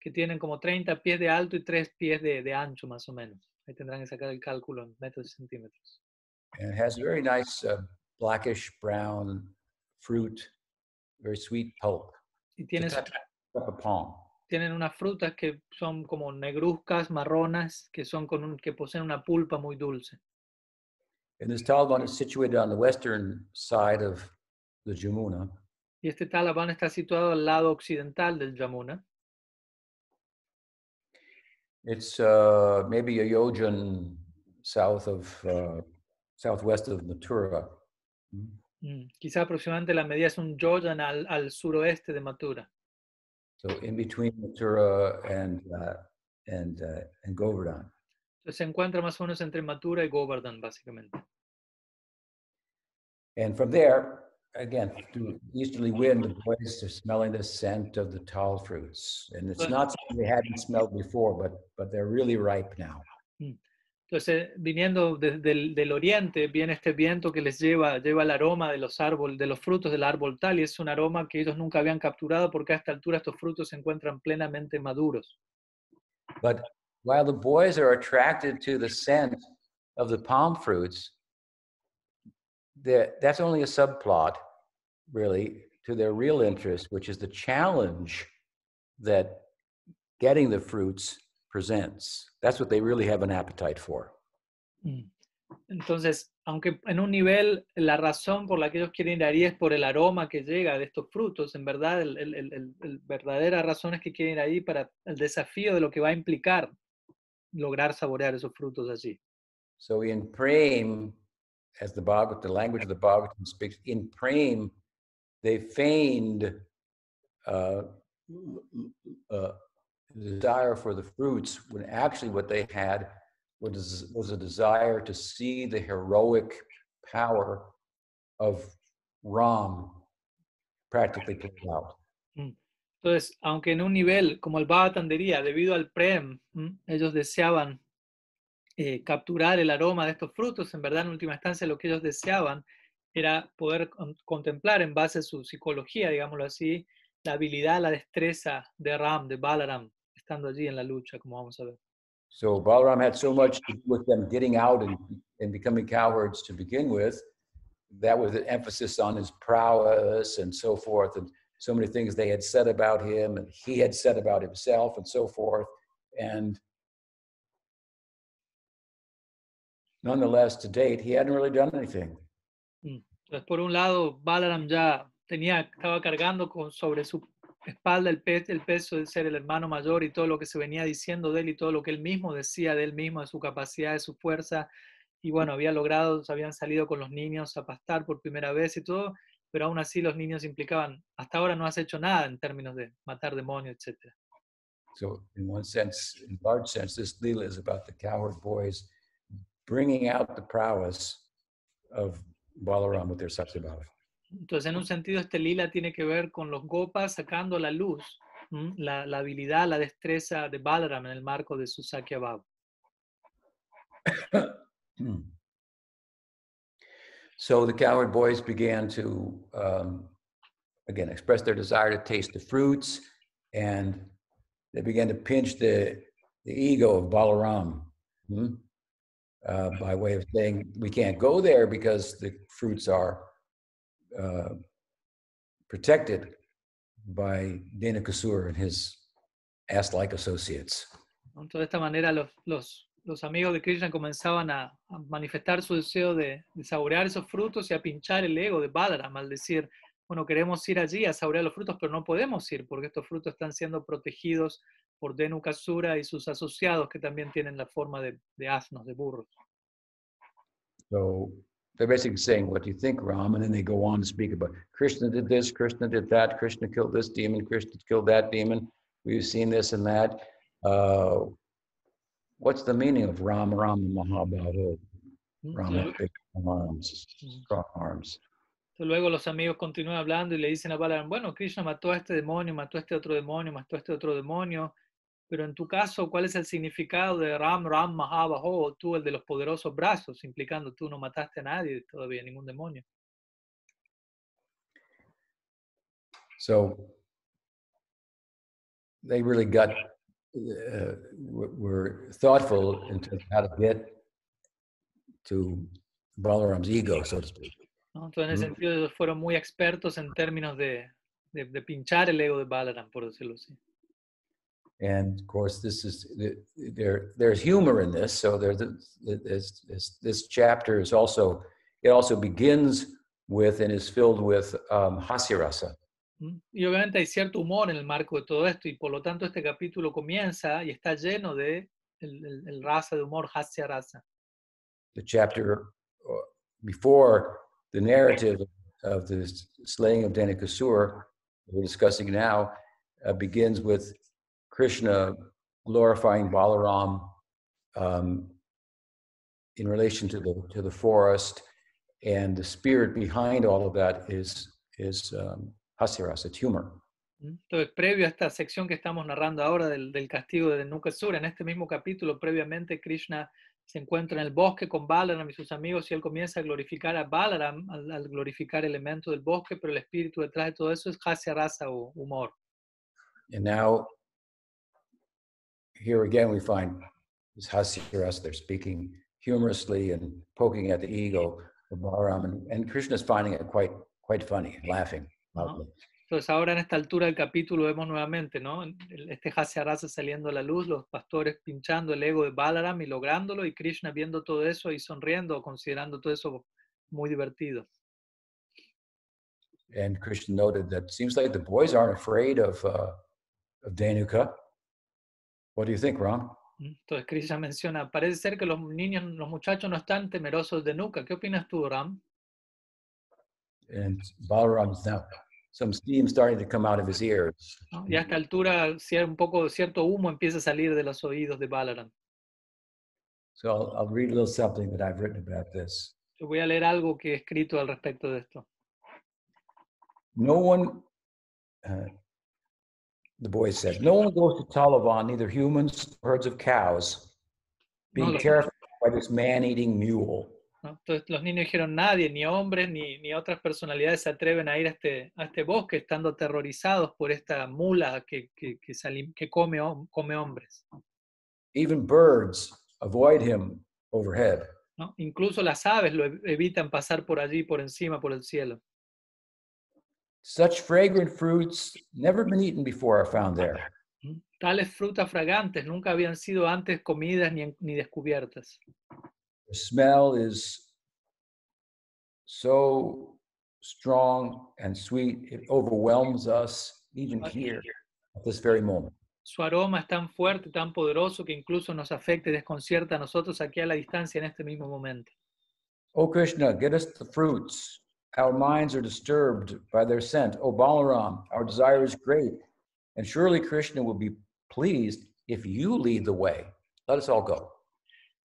que tienen como 30 pies de alto y 3 pies de, de ancho, más o menos. Ahí tendrán que sacar el cálculo en metros y centímetros. And it has very nice uh, blackish brown fruit, very sweet pulp. Y It's tienen, a palm. tienen unas frutas que son como negruzcas, marronas, que, son con un- que poseen una pulpa muy dulce. And this Taliban is situated on the western side of the Jamuna. Y este Talaban está situado al lado occidental del Yamuna. It's uh, maybe a yojan south of uh, southwest of Mathura. Mm. Mm, Quizá aproximadamente la medida es un yojan al, al suroeste de Mathura. So in between Mathura and uh, and uh, and Govardhan. Entonces se encuentra más o menos entre Mathura y Govardhan, básicamente. And from there, again, through easterly wind, the boys are smelling the scent of the tal fruits. And it's not something they hadn't smelled before, but but they're really ripe now. Hmm. Entonces, viniendo desde el del oriente, viene este viento que les lleva, lleva el aroma de los árboles, de los frutos del árbol tal, y es un aroma que ellos nunca habían capturado porque a esta altura estos frutos se encuentran plenamente maduros. But while the boys are attracted to the scent of the palm fruits, that that's only a subplot, really, to their real interest, which is the challenge that getting the fruits presents. That's what they really have an appetite for. Mm. Entonces, aunque en un nivel la razón por la que ellos quieren ir ahí es por el aroma que llega de estos frutos, en verdad, el, el- el- el- verdadera razón es que quieren ir ahí para el desafío de lo que va a implicar lograr saborear esos frutos allí. So in Prem, as the Bhagavad, the language of the Bhagavatam speaks, in Prem, they feigned uh, uh, desire for the fruits when actually what they had was, was a desire to see the heroic power of Ram practically played out. Entonces, aunque en un nivel como el Bhagavatam diría, debido al Prem, ¿m? ellos deseaban eh, capturar el aroma de estos frutos, en verdad, en última instancia, lo que ellos deseaban era poder con- contemplar en base a su psicología, digámoslo así, la habilidad, la destreza de Ram, de Balaram, estando allí en la lucha, como vamos a ver. So Balaram had so much to do with them getting out and, and becoming cowherds to begin with. That was an emphasis on his prowess and so forth, and so many things they had said about him, and he had said about himself, and so forth. And nonetheless, to date, he hadn't really done anything. Entonces, por un lado, Balaram ya tenía, estaba cargando con, sobre su espalda el, pe- el peso de ser el hermano mayor y todo lo que se venía diciendo de él y todo lo que él mismo decía de él mismo, de su capacidad, de su fuerza. Y bueno, había logrado, se habían salido con los niños a pastar por primera vez y todo, pero aún así los niños implicaban, hasta ahora no has hecho nada en términos de matar demonios, etc. So, in one sense, in large sense, this Leela is about the cowherd boys bringing out the prowess of Balaram with their Sakyabhava. Entonces, en un sentido, este lila tiene que ver con los gopas sacando la luz la, la habilidad, la destreza de Balaram en el marco de su. So the cowherd boys began to, um, again, express their desire to taste the fruits, and they began to pinch the, the ego of Balaram hmm, uh, by way of saying, We can't go there because the fruits are uh, protected by Denakasur and his ass like associates. Entonces, de esta manera, los, los, los amigos de Krishna comenzaban a, a manifestar su deseo de, de saborear esos frutos y a pinchar el ego de Balaram al decir, bueno, queremos ir allí a saborear los frutos, pero no podemos ir porque estos frutos están siendo protegidos por Denukasura y sus asociados que también tienen la forma de, de asnos, de burros. So they're basically saying, What do you think, Ram? And then they go on to speak about Krishna did this, Krishna did that, Krishna killed this demon, Krishna killed that demon. We've seen this and that. Uh, what's the meaning of Ram, Ram, Mahabhaho? ¿Mm? Ram, big arms, strong arms. Luego los amigos continúan hablando y le dicen a Balaram, bueno, Krishna mató a este demonio, mató a este otro demonio, mató a este otro demonio, pero en tu caso, ¿cuál es el significado de Ram, Ram, Mahabaho, tú el de los poderosos brazos, implicando tú no mataste a nadie todavía, ningún demonio? So they really got, uh, were thoughtful in terms of how to get to Balaram's ego, so to speak. ¿no? Entonces, en ese Ujú. sentido, fueron muy expertos en términos de, de, de pinchar el ego de Balaram, por decirlo así. And of course, this is there. There's humor in this. So there's this, this, this chapter is also it also begins with and is filled with um, hasyarasa. ¿Mm? Y obviamente hay cierto humor en el marco de todo esto, y por lo tanto este capítulo comienza y está lleno de el, el- el rasa de humor, hasya rasa. The chapter uh, before the narrative of the slaying of Dhenukasur we're discussing now uh, begins with Krishna glorifying Balaram um, in relation to the to the forest, and the spirit behind all of that is is um, hasyarasa, it's humor. ¿Mm? Entonces, previo a esta sección que estamos narrando ahora del, del castigo de Nukasura, en este mismo capítulo, previamente Krishna se encuentra en el bosque con Balaram y sus amigos y él comienza a glorificar a Balaram al, al glorificar elementos del bosque, pero el espíritu detrás de todo eso es hasya rasa o humor. And now, here again, we find this hasyarasa. They're speaking humorously and poking at the ego of Balaram, and, and Krishna is finding it quite quite funny, laughing loudly. Entonces ahora en esta altura del capítulo vemos nuevamente, ¿no? Este Hasya Rasa saliendo a la luz, los pastores pinchando el ego de Balaram y lográndolo, y Krishna viendo todo eso y sonriendo, considerando todo eso muy divertido. And Krishna noted that it seems like the boys aren't afraid of uh, of Dhenuka. What do you think, Krishna menciona, parece ser que los niños, los muchachos no están temerosos de Nuka. ¿Qué opinas tú, Ram? And Balaram's now some steam starting to come out of his ears. ¿No? Y a esta altura cier- un poco cierto humo empieza a salir de los oídos de Balaram. So I'll, I'll read a little something that I've written about this. Yo voy a leer algo que he escrito al respecto de esto. No one, uh, the boy said, no one goes to Taliban, neither humans, herds of cows, being terrified by this man-eating mule. ¿no? Entonces los niños dijeron, nadie, ni hombres, ni, ni otras personalidades se atreven a ir a este, a este bosque estando aterrorizados por esta mula que, que, que, se alim- que come, come hombres. Even birds avoid him overhead. ¿no? Incluso las aves lo ev- evitan pasar por allí, por encima, por el cielo. Such fragrant fruits never been eaten before are found there. Tales frutas fragantes nunca habían sido antes comidas ni, ni descubiertas. The smell is so strong and sweet. It overwhelms us even here at this very moment. Su aroma es tan fuerte, tan poderoso que incluso nos afecta y desconcierta a nosotros aquí a la distancia en este mismo momento. O Krishna, get us the fruits. Our minds are disturbed by their scent. O Balaram, our desire is great. And surely Krishna will be pleased if you lead the way. Let us all go.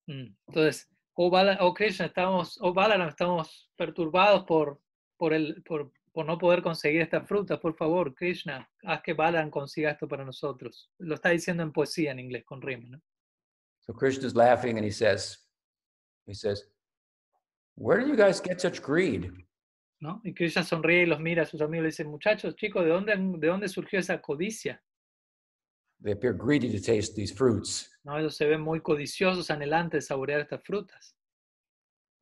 Mm, Entonces, oh, Bala, oh Krishna, estamos, oh Balaram, estamos perturbados por, por, el, por, por no poder conseguir esta fruta. Por favor, Krishna, haz que Balaram consiga esto para nosotros. Lo está diciendo en poesía en inglés, con rima, ¿no? So Krishna's laughing and he says, he says, where do you guys get such greed? ¿No? Y Krishna sonríe y los mira a sus amigos y le dice, muchachos, chicos, ¿de dónde, ¿de dónde surgió esa codicia? They appear greedy to taste these fruits. ¿No? Ellos se ven muy codiciosos, anhelantes de saborear estas frutas.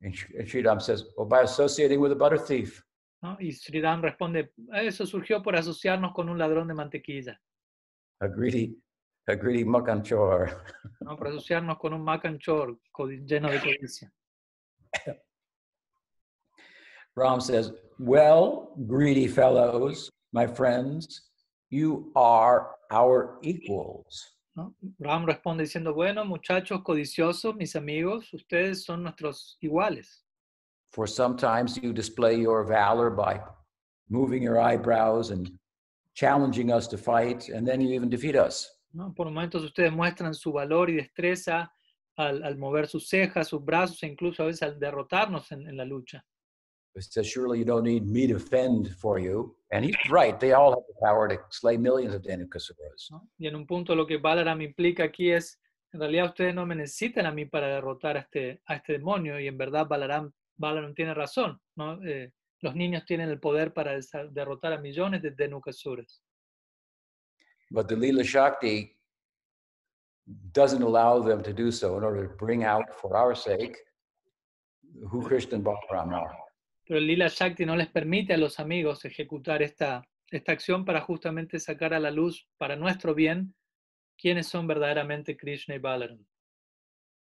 And Sri Ram says, well, by associating with a butter thief. ¿no? Y Sri Ram responde, eso surgió por asociarnos con un ladrón de mantequilla, a greedy, a greedy makanchor. ¿no? por asociarnos con un macanchor lleno de codicia. Ram says, Well, greedy fellows, my friends, you are our equals. ¿no? Ram responde diciendo, bueno, muchachos codiciosos, mis amigos, ustedes son nuestros iguales. For sometimes you display your valor by moving your eyebrows and challenging us to fight, and then you even defeat us. ¿no? Por momentos ustedes muestran su valor y destreza al, al mover sus cejas, sus brazos e incluso a veces al derrotarnos en, en la lucha. He says, Surely you don't need me to fend for you. And he's right, they all have the power to slay millions of Dhenukasuras. ¿no? Y en un punto lo que Balaram implica aquí es, en realidad ustedes no me necesitan a mí para derrotar a este, a este demonio y en verdad Balaram, Balaram tiene razón. ¿no? Eh, los niños tienen el poder para derrotar a millones de Dhenukasuras. But the Lila Shakti doesn't allow them to do so in order to bring out for our sake who Krishna and Balaram are. Pero el Lila Shakti no les permite a los amigos ejecutar esta, esta acción para justamente sacar a la luz, para nuestro bien, quiénes son verdaderamente Krishna y Balaram.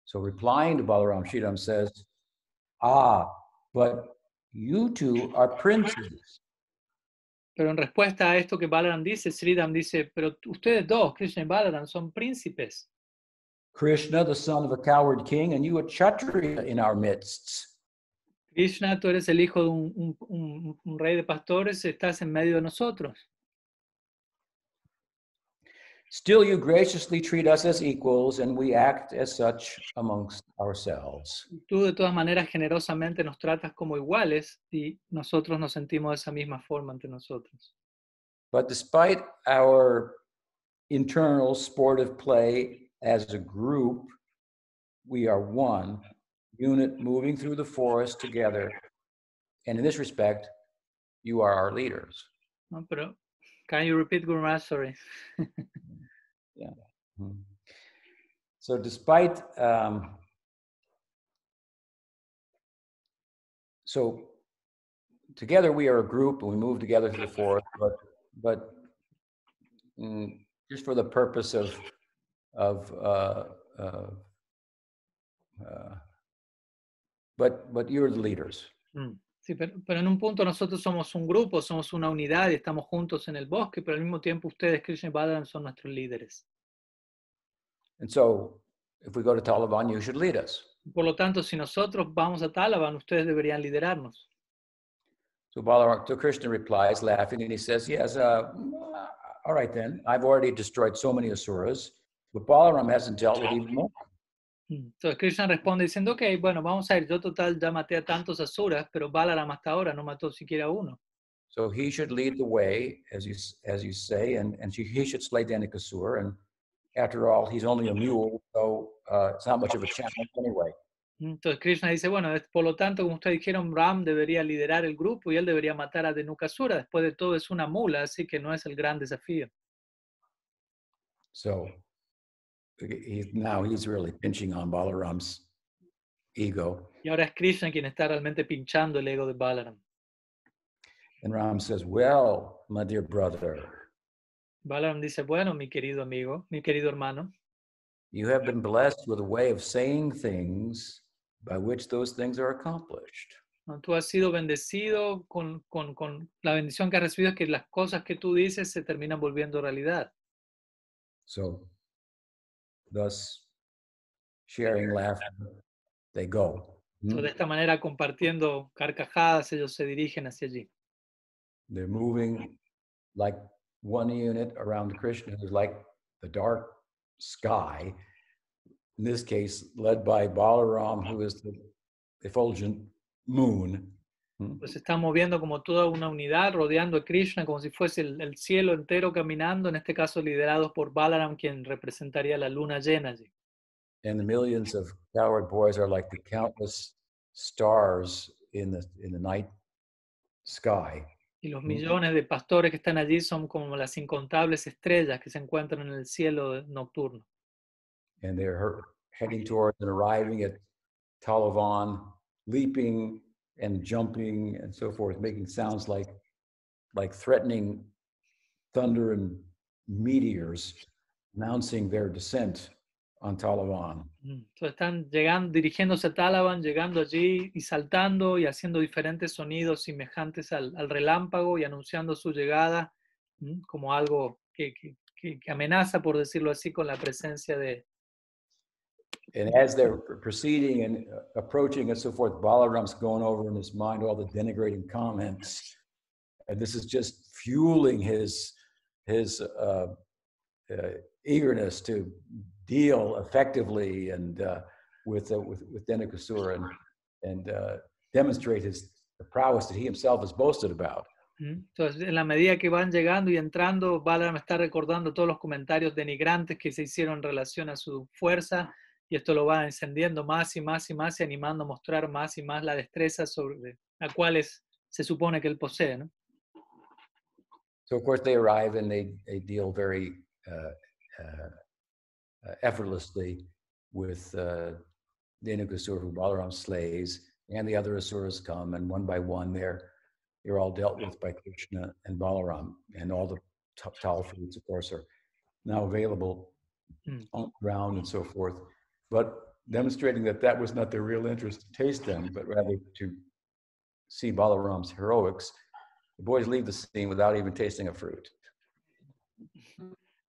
So replying to Balaram, Sridham says, Ah, but you two are princes. Pero en respuesta a esto que Balaram dice, Sridham dice, pero ustedes dos, Krishna y Balaram, son príncipes. Krishna, the son of a coward king, and you a Kshatriya in our midst. Krishna, tú eres el hijo de un, un- un- un rey de pastores, estás en medio de nosotros. Still, you graciously treat us as equals, and we act as such amongst ourselves. Tú de todas maneras generosamente nos tratas como iguales y nosotros nos sentimos de esa misma forma ante nosotros. But despite our internal sportive play as a group, we are one unit moving through the forest together. And in this respect, you are our leaders. ¿no? Pero, can you repeat, Guru Maharaj? Sorry. Hmm. So, despite, um, so together we are a group and we move together through the forest, but, but mm, just for the purpose of, of, uh, uh, uh, but, but you're the leaders. Sí, pero, pero en un punto nosotros somos un grupo, somos una unidad y estamos juntos en el bosque, pero al mismo tiempo ustedes, Krishna y Balaram, son nuestros líderes. And so, if we go to Talavan, you should lead us. Por lo tanto, si nosotros vamos a Talavan, ustedes deberían liderarnos. So Balaram, so Krishna replies, laughing, and he says, Yes, uh, all right then. I've already destroyed so many asuras, but Balaram hasn't dealt with even more. Mm. Entonces Krishna responde diciendo, ok, bueno, vamos a ir, yo total ya maté a tantos asuras, pero Balaram hasta ahora no mató siquiera uno. So he should lead the way, as you as you say, and and she, he should slay Danikasur. And after all, he's only a mule, so uh, it's not much of a challenge anyway. Entonces Krishna dice, bueno, es- por lo tanto, como ustedes dijeron, Ram debería liderar el grupo y él debería matar a Denukasura. Después de todo es una mula, así que no es el gran desafío. So he's now he's really pinching on Balaram's ego. Y ahora es Krishna quien está realmente pinchando el ego de Balaram. And Ram says, Well, my dear brother, Balaram dice, bueno, mi querido amigo, mi querido hermano, you have been blessed with a way of saying things by which those things are accomplished. Tú has sido bendecido con, con, con la bendición que has recibido es que las cosas que tú dices se terminan volviendo realidad. So, thus, sharing laughter, they go. So, Hmm? de esta manera, compartiendo carcajadas, ellos se dirigen hacia allí. They're moving like one unit around Krishna, who's like the dark sky. In this case, led by Balaram, who is the effulgent moon. Pues se están moviendo como toda una unidad, rodeando a Krishna como si fuese el, el cielo entero caminando, en este caso liderados por Balaram, quien representaría la luna llena allí. And the millions of coward boys are like the countless stars in the in the night sky. Y los Mm. millones de pastores que están allí son como las incontables estrellas que se encuentran en el cielo nocturno. and they're heading towards and arriving at Talavan, leaping and jumping and so forth, making sounds like like threatening thunder and meteors, announcing their descent on Talavan. Mm. Entonces están llegando, dirigiéndose a Talaban, llegando allí y saltando y haciendo diferentes sonidos semejantes al, al relámpago y anunciando su llegada mm, como algo que- que- que amenaza, por decirlo así, con la presencia de, And as they're proceeding and uh, approaching and so forth, Balaram's going over in his mind all the denigrating comments, and this is just fueling his his uh, uh, eagerness to deal effectively and uh, with uh, with with Dhenukasura and and uh, demonstrate his the prowess that he himself has boasted about. Entonces, en la medida que van llegando y entrando, Balaram está recordando todos los comentarios denigrantes que se hicieron en relación a su fuerza, y esto lo va encendiendo más y más y más y animando a mostrar más y más la destreza sobre la cual es- se supone que él posee. ¿no? So of course they arrive and they they deal very uh, uh, uh, effortlessly with uh, Dhenukasura who Balaram slays, and the other asuras come, and one by one they're they're all dealt with by Krishna and Balaram, and all the t- tal fruits, of course, are now available Mm. on the ground and so forth. But demonstrating that that was not their real interest to taste them, but rather to see Balaram's heroics, the boys leave the scene without even tasting a fruit.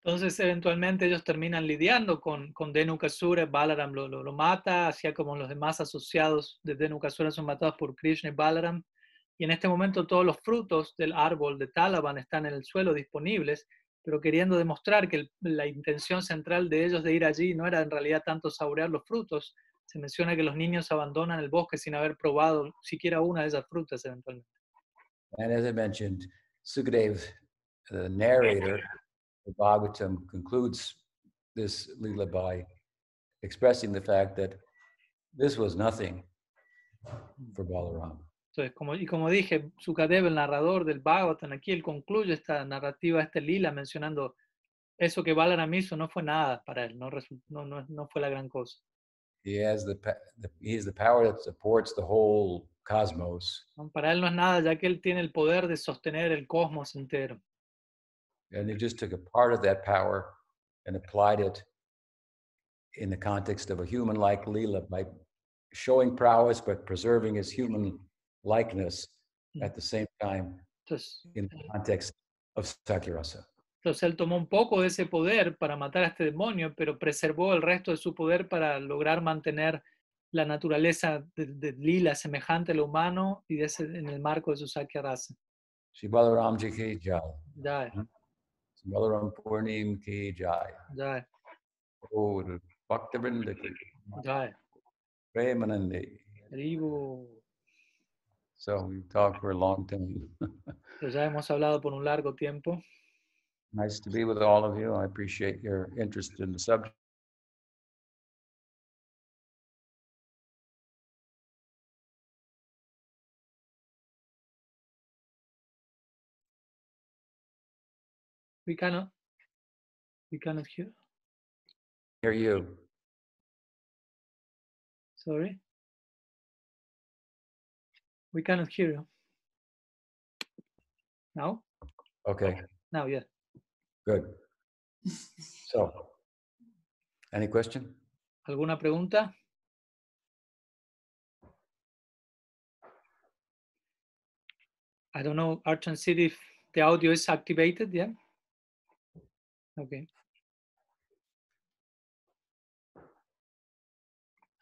Entonces, eventualmente ellos terminan lidiando con, con Denukasura, Balaram lo, lo, lo mata, así como los demás asociados de Denukasura son matados por Krishna y Balaram. Y en este momento todos los frutos del árbol de Talaban están en el suelo disponibles, pero queriendo demostrar que el- la intención central de ellos de ir allí no era en realidad tanto saborear los frutos. Se menciona que los niños abandonan el bosque sin haber probado siquiera una de esas frutas eventualmente. And as I mentioned, Sukadev, the narrator of Bhagavatam, concludes this Leela by expressing the fact that this was nothing for Balaram. Entonces, como, y como dije, Sukadev, el narrador del Bhagavatam, aquí él concluye esta narrativa, este lila, mencionando eso que Balaram hizo no fue nada para él, no, no, no, no fue la gran cosa. He has the, he has the power that supports the whole cosmos, ¿no? Para él no es nada, ya que él tiene el poder de sostener el cosmos entero. and he just took a part of that power and applied it in the context of a human-like Leela by showing prowess but preserving his human likeness Mm. at the same time Entonces, in the context of Sakyarasa. entonces él tomó un poco de ese poder para matar a este demonio, pero preservó el resto de su poder para lograr mantener la naturaleza de, de lila semejante a lo humano y de ese, en el marco de su Sakya rasa. Shri Balaram Ji ki jai. Ya, es, Shri Balaram Purnim ki jai. es, Oh, the Bhaktivinoda ki es. Premanandi. Haribo. So we talked for a long time. Pero ya hemos hablado por un largo tiempo. nice to be with all of you. I appreciate your interest in the subject. We cannot, we cannot hear. Hear you. Sorry. We cannot hear you. Now? Okay, Now, yeah. good. So, any question? ¿Alguna pregunta? I don't know, Archon City, if the audio is activated, yeah? Okay.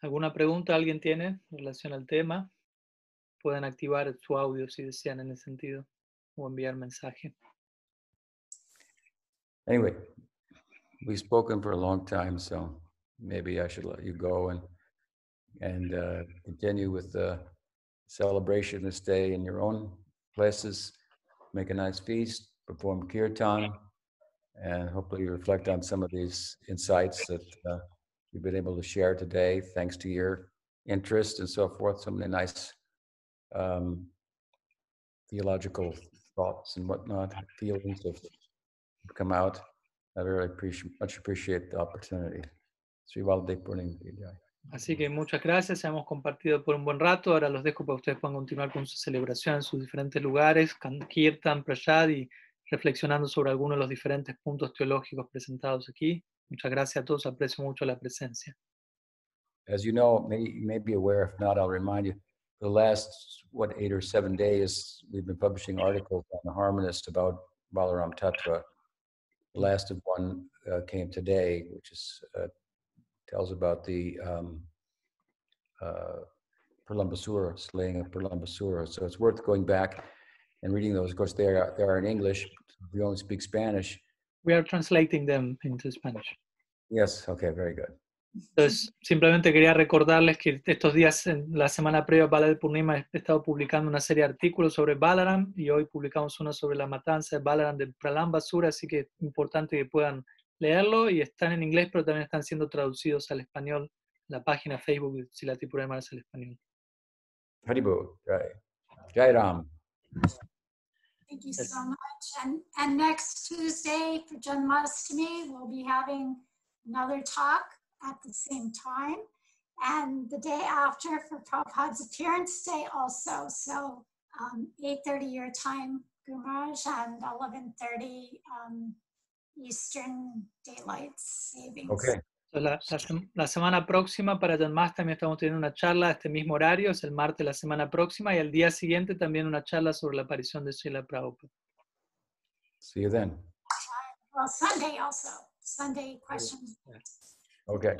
¿Alguna pregunta alguien tiene en relación al tema? Pueden activar su audio si desean en ese sentido o enviar mensaje. Anyway, we've spoken for a long time, so maybe I should let you go and and uh, continue with the celebration this day in your own places. Make a nice feast, perform kirtan, and hopefully reflect on some of these insights that uh, you've been able to share today, thanks to your interest and so forth. So many nice um, theological thoughts and whatnot, feelings have come out. I really appreciate, much appreciate the opportunity. Sri Baladev Purnima Jai. Así que muchas gracias, hemos compartido por un buen rato. Ahora los dejo para que ustedes puedan continuar con su celebración en sus diferentes lugares, Kirtan, Prasad y reflexionando sobre algunos de los diferentes puntos teológicos presentados aquí. Muchas gracias a todos, aprecio mucho la presencia. As you know, may, you may be aware, if not, I'll remind you, the last, what, eight or seven days, we've been publishing articles on the Harmonist about Balaram Tattva. The last of one uh, came today, which is, uh, tells about the um, uh, Pralambasura, slaying of Pralambasura. So it's worth going back and reading those. Of course, they are, they are in English. We only speak Spanish, We are translating them into Spanish. yes, okay, very good. Entonces, simplemente quería recordarles que estos días, en la semana previa a Balaram Purnima, he estado publicando una serie de artículos sobre Balaram y hoy publicamos uno sobre la matanza de Balaram de Pralambasura, así que es importante que puedan leerlo y están en inglés, pero también están siendo traducidos al español. La página Facebook de Silati Purema es al español. Haribo, Jai. Jai Ram. Thank you so much. And, and next Tuesday for Janmashtami, we'll be having another talk at the same time. And the day after for Prabhupada's appearance day also. So um, 8.30 your time, Gumaraj, and 11.30 um, Eastern Daylight Savings. Okay. Entonces, La, la la semana próxima para Janmashtami estamos teniendo una charla a este mismo horario, es el martes la semana próxima, y el día siguiente también una charla sobre la aparición de Srila Prabhupada. See you then. Well, Sunday also. Sunday questions. Okay.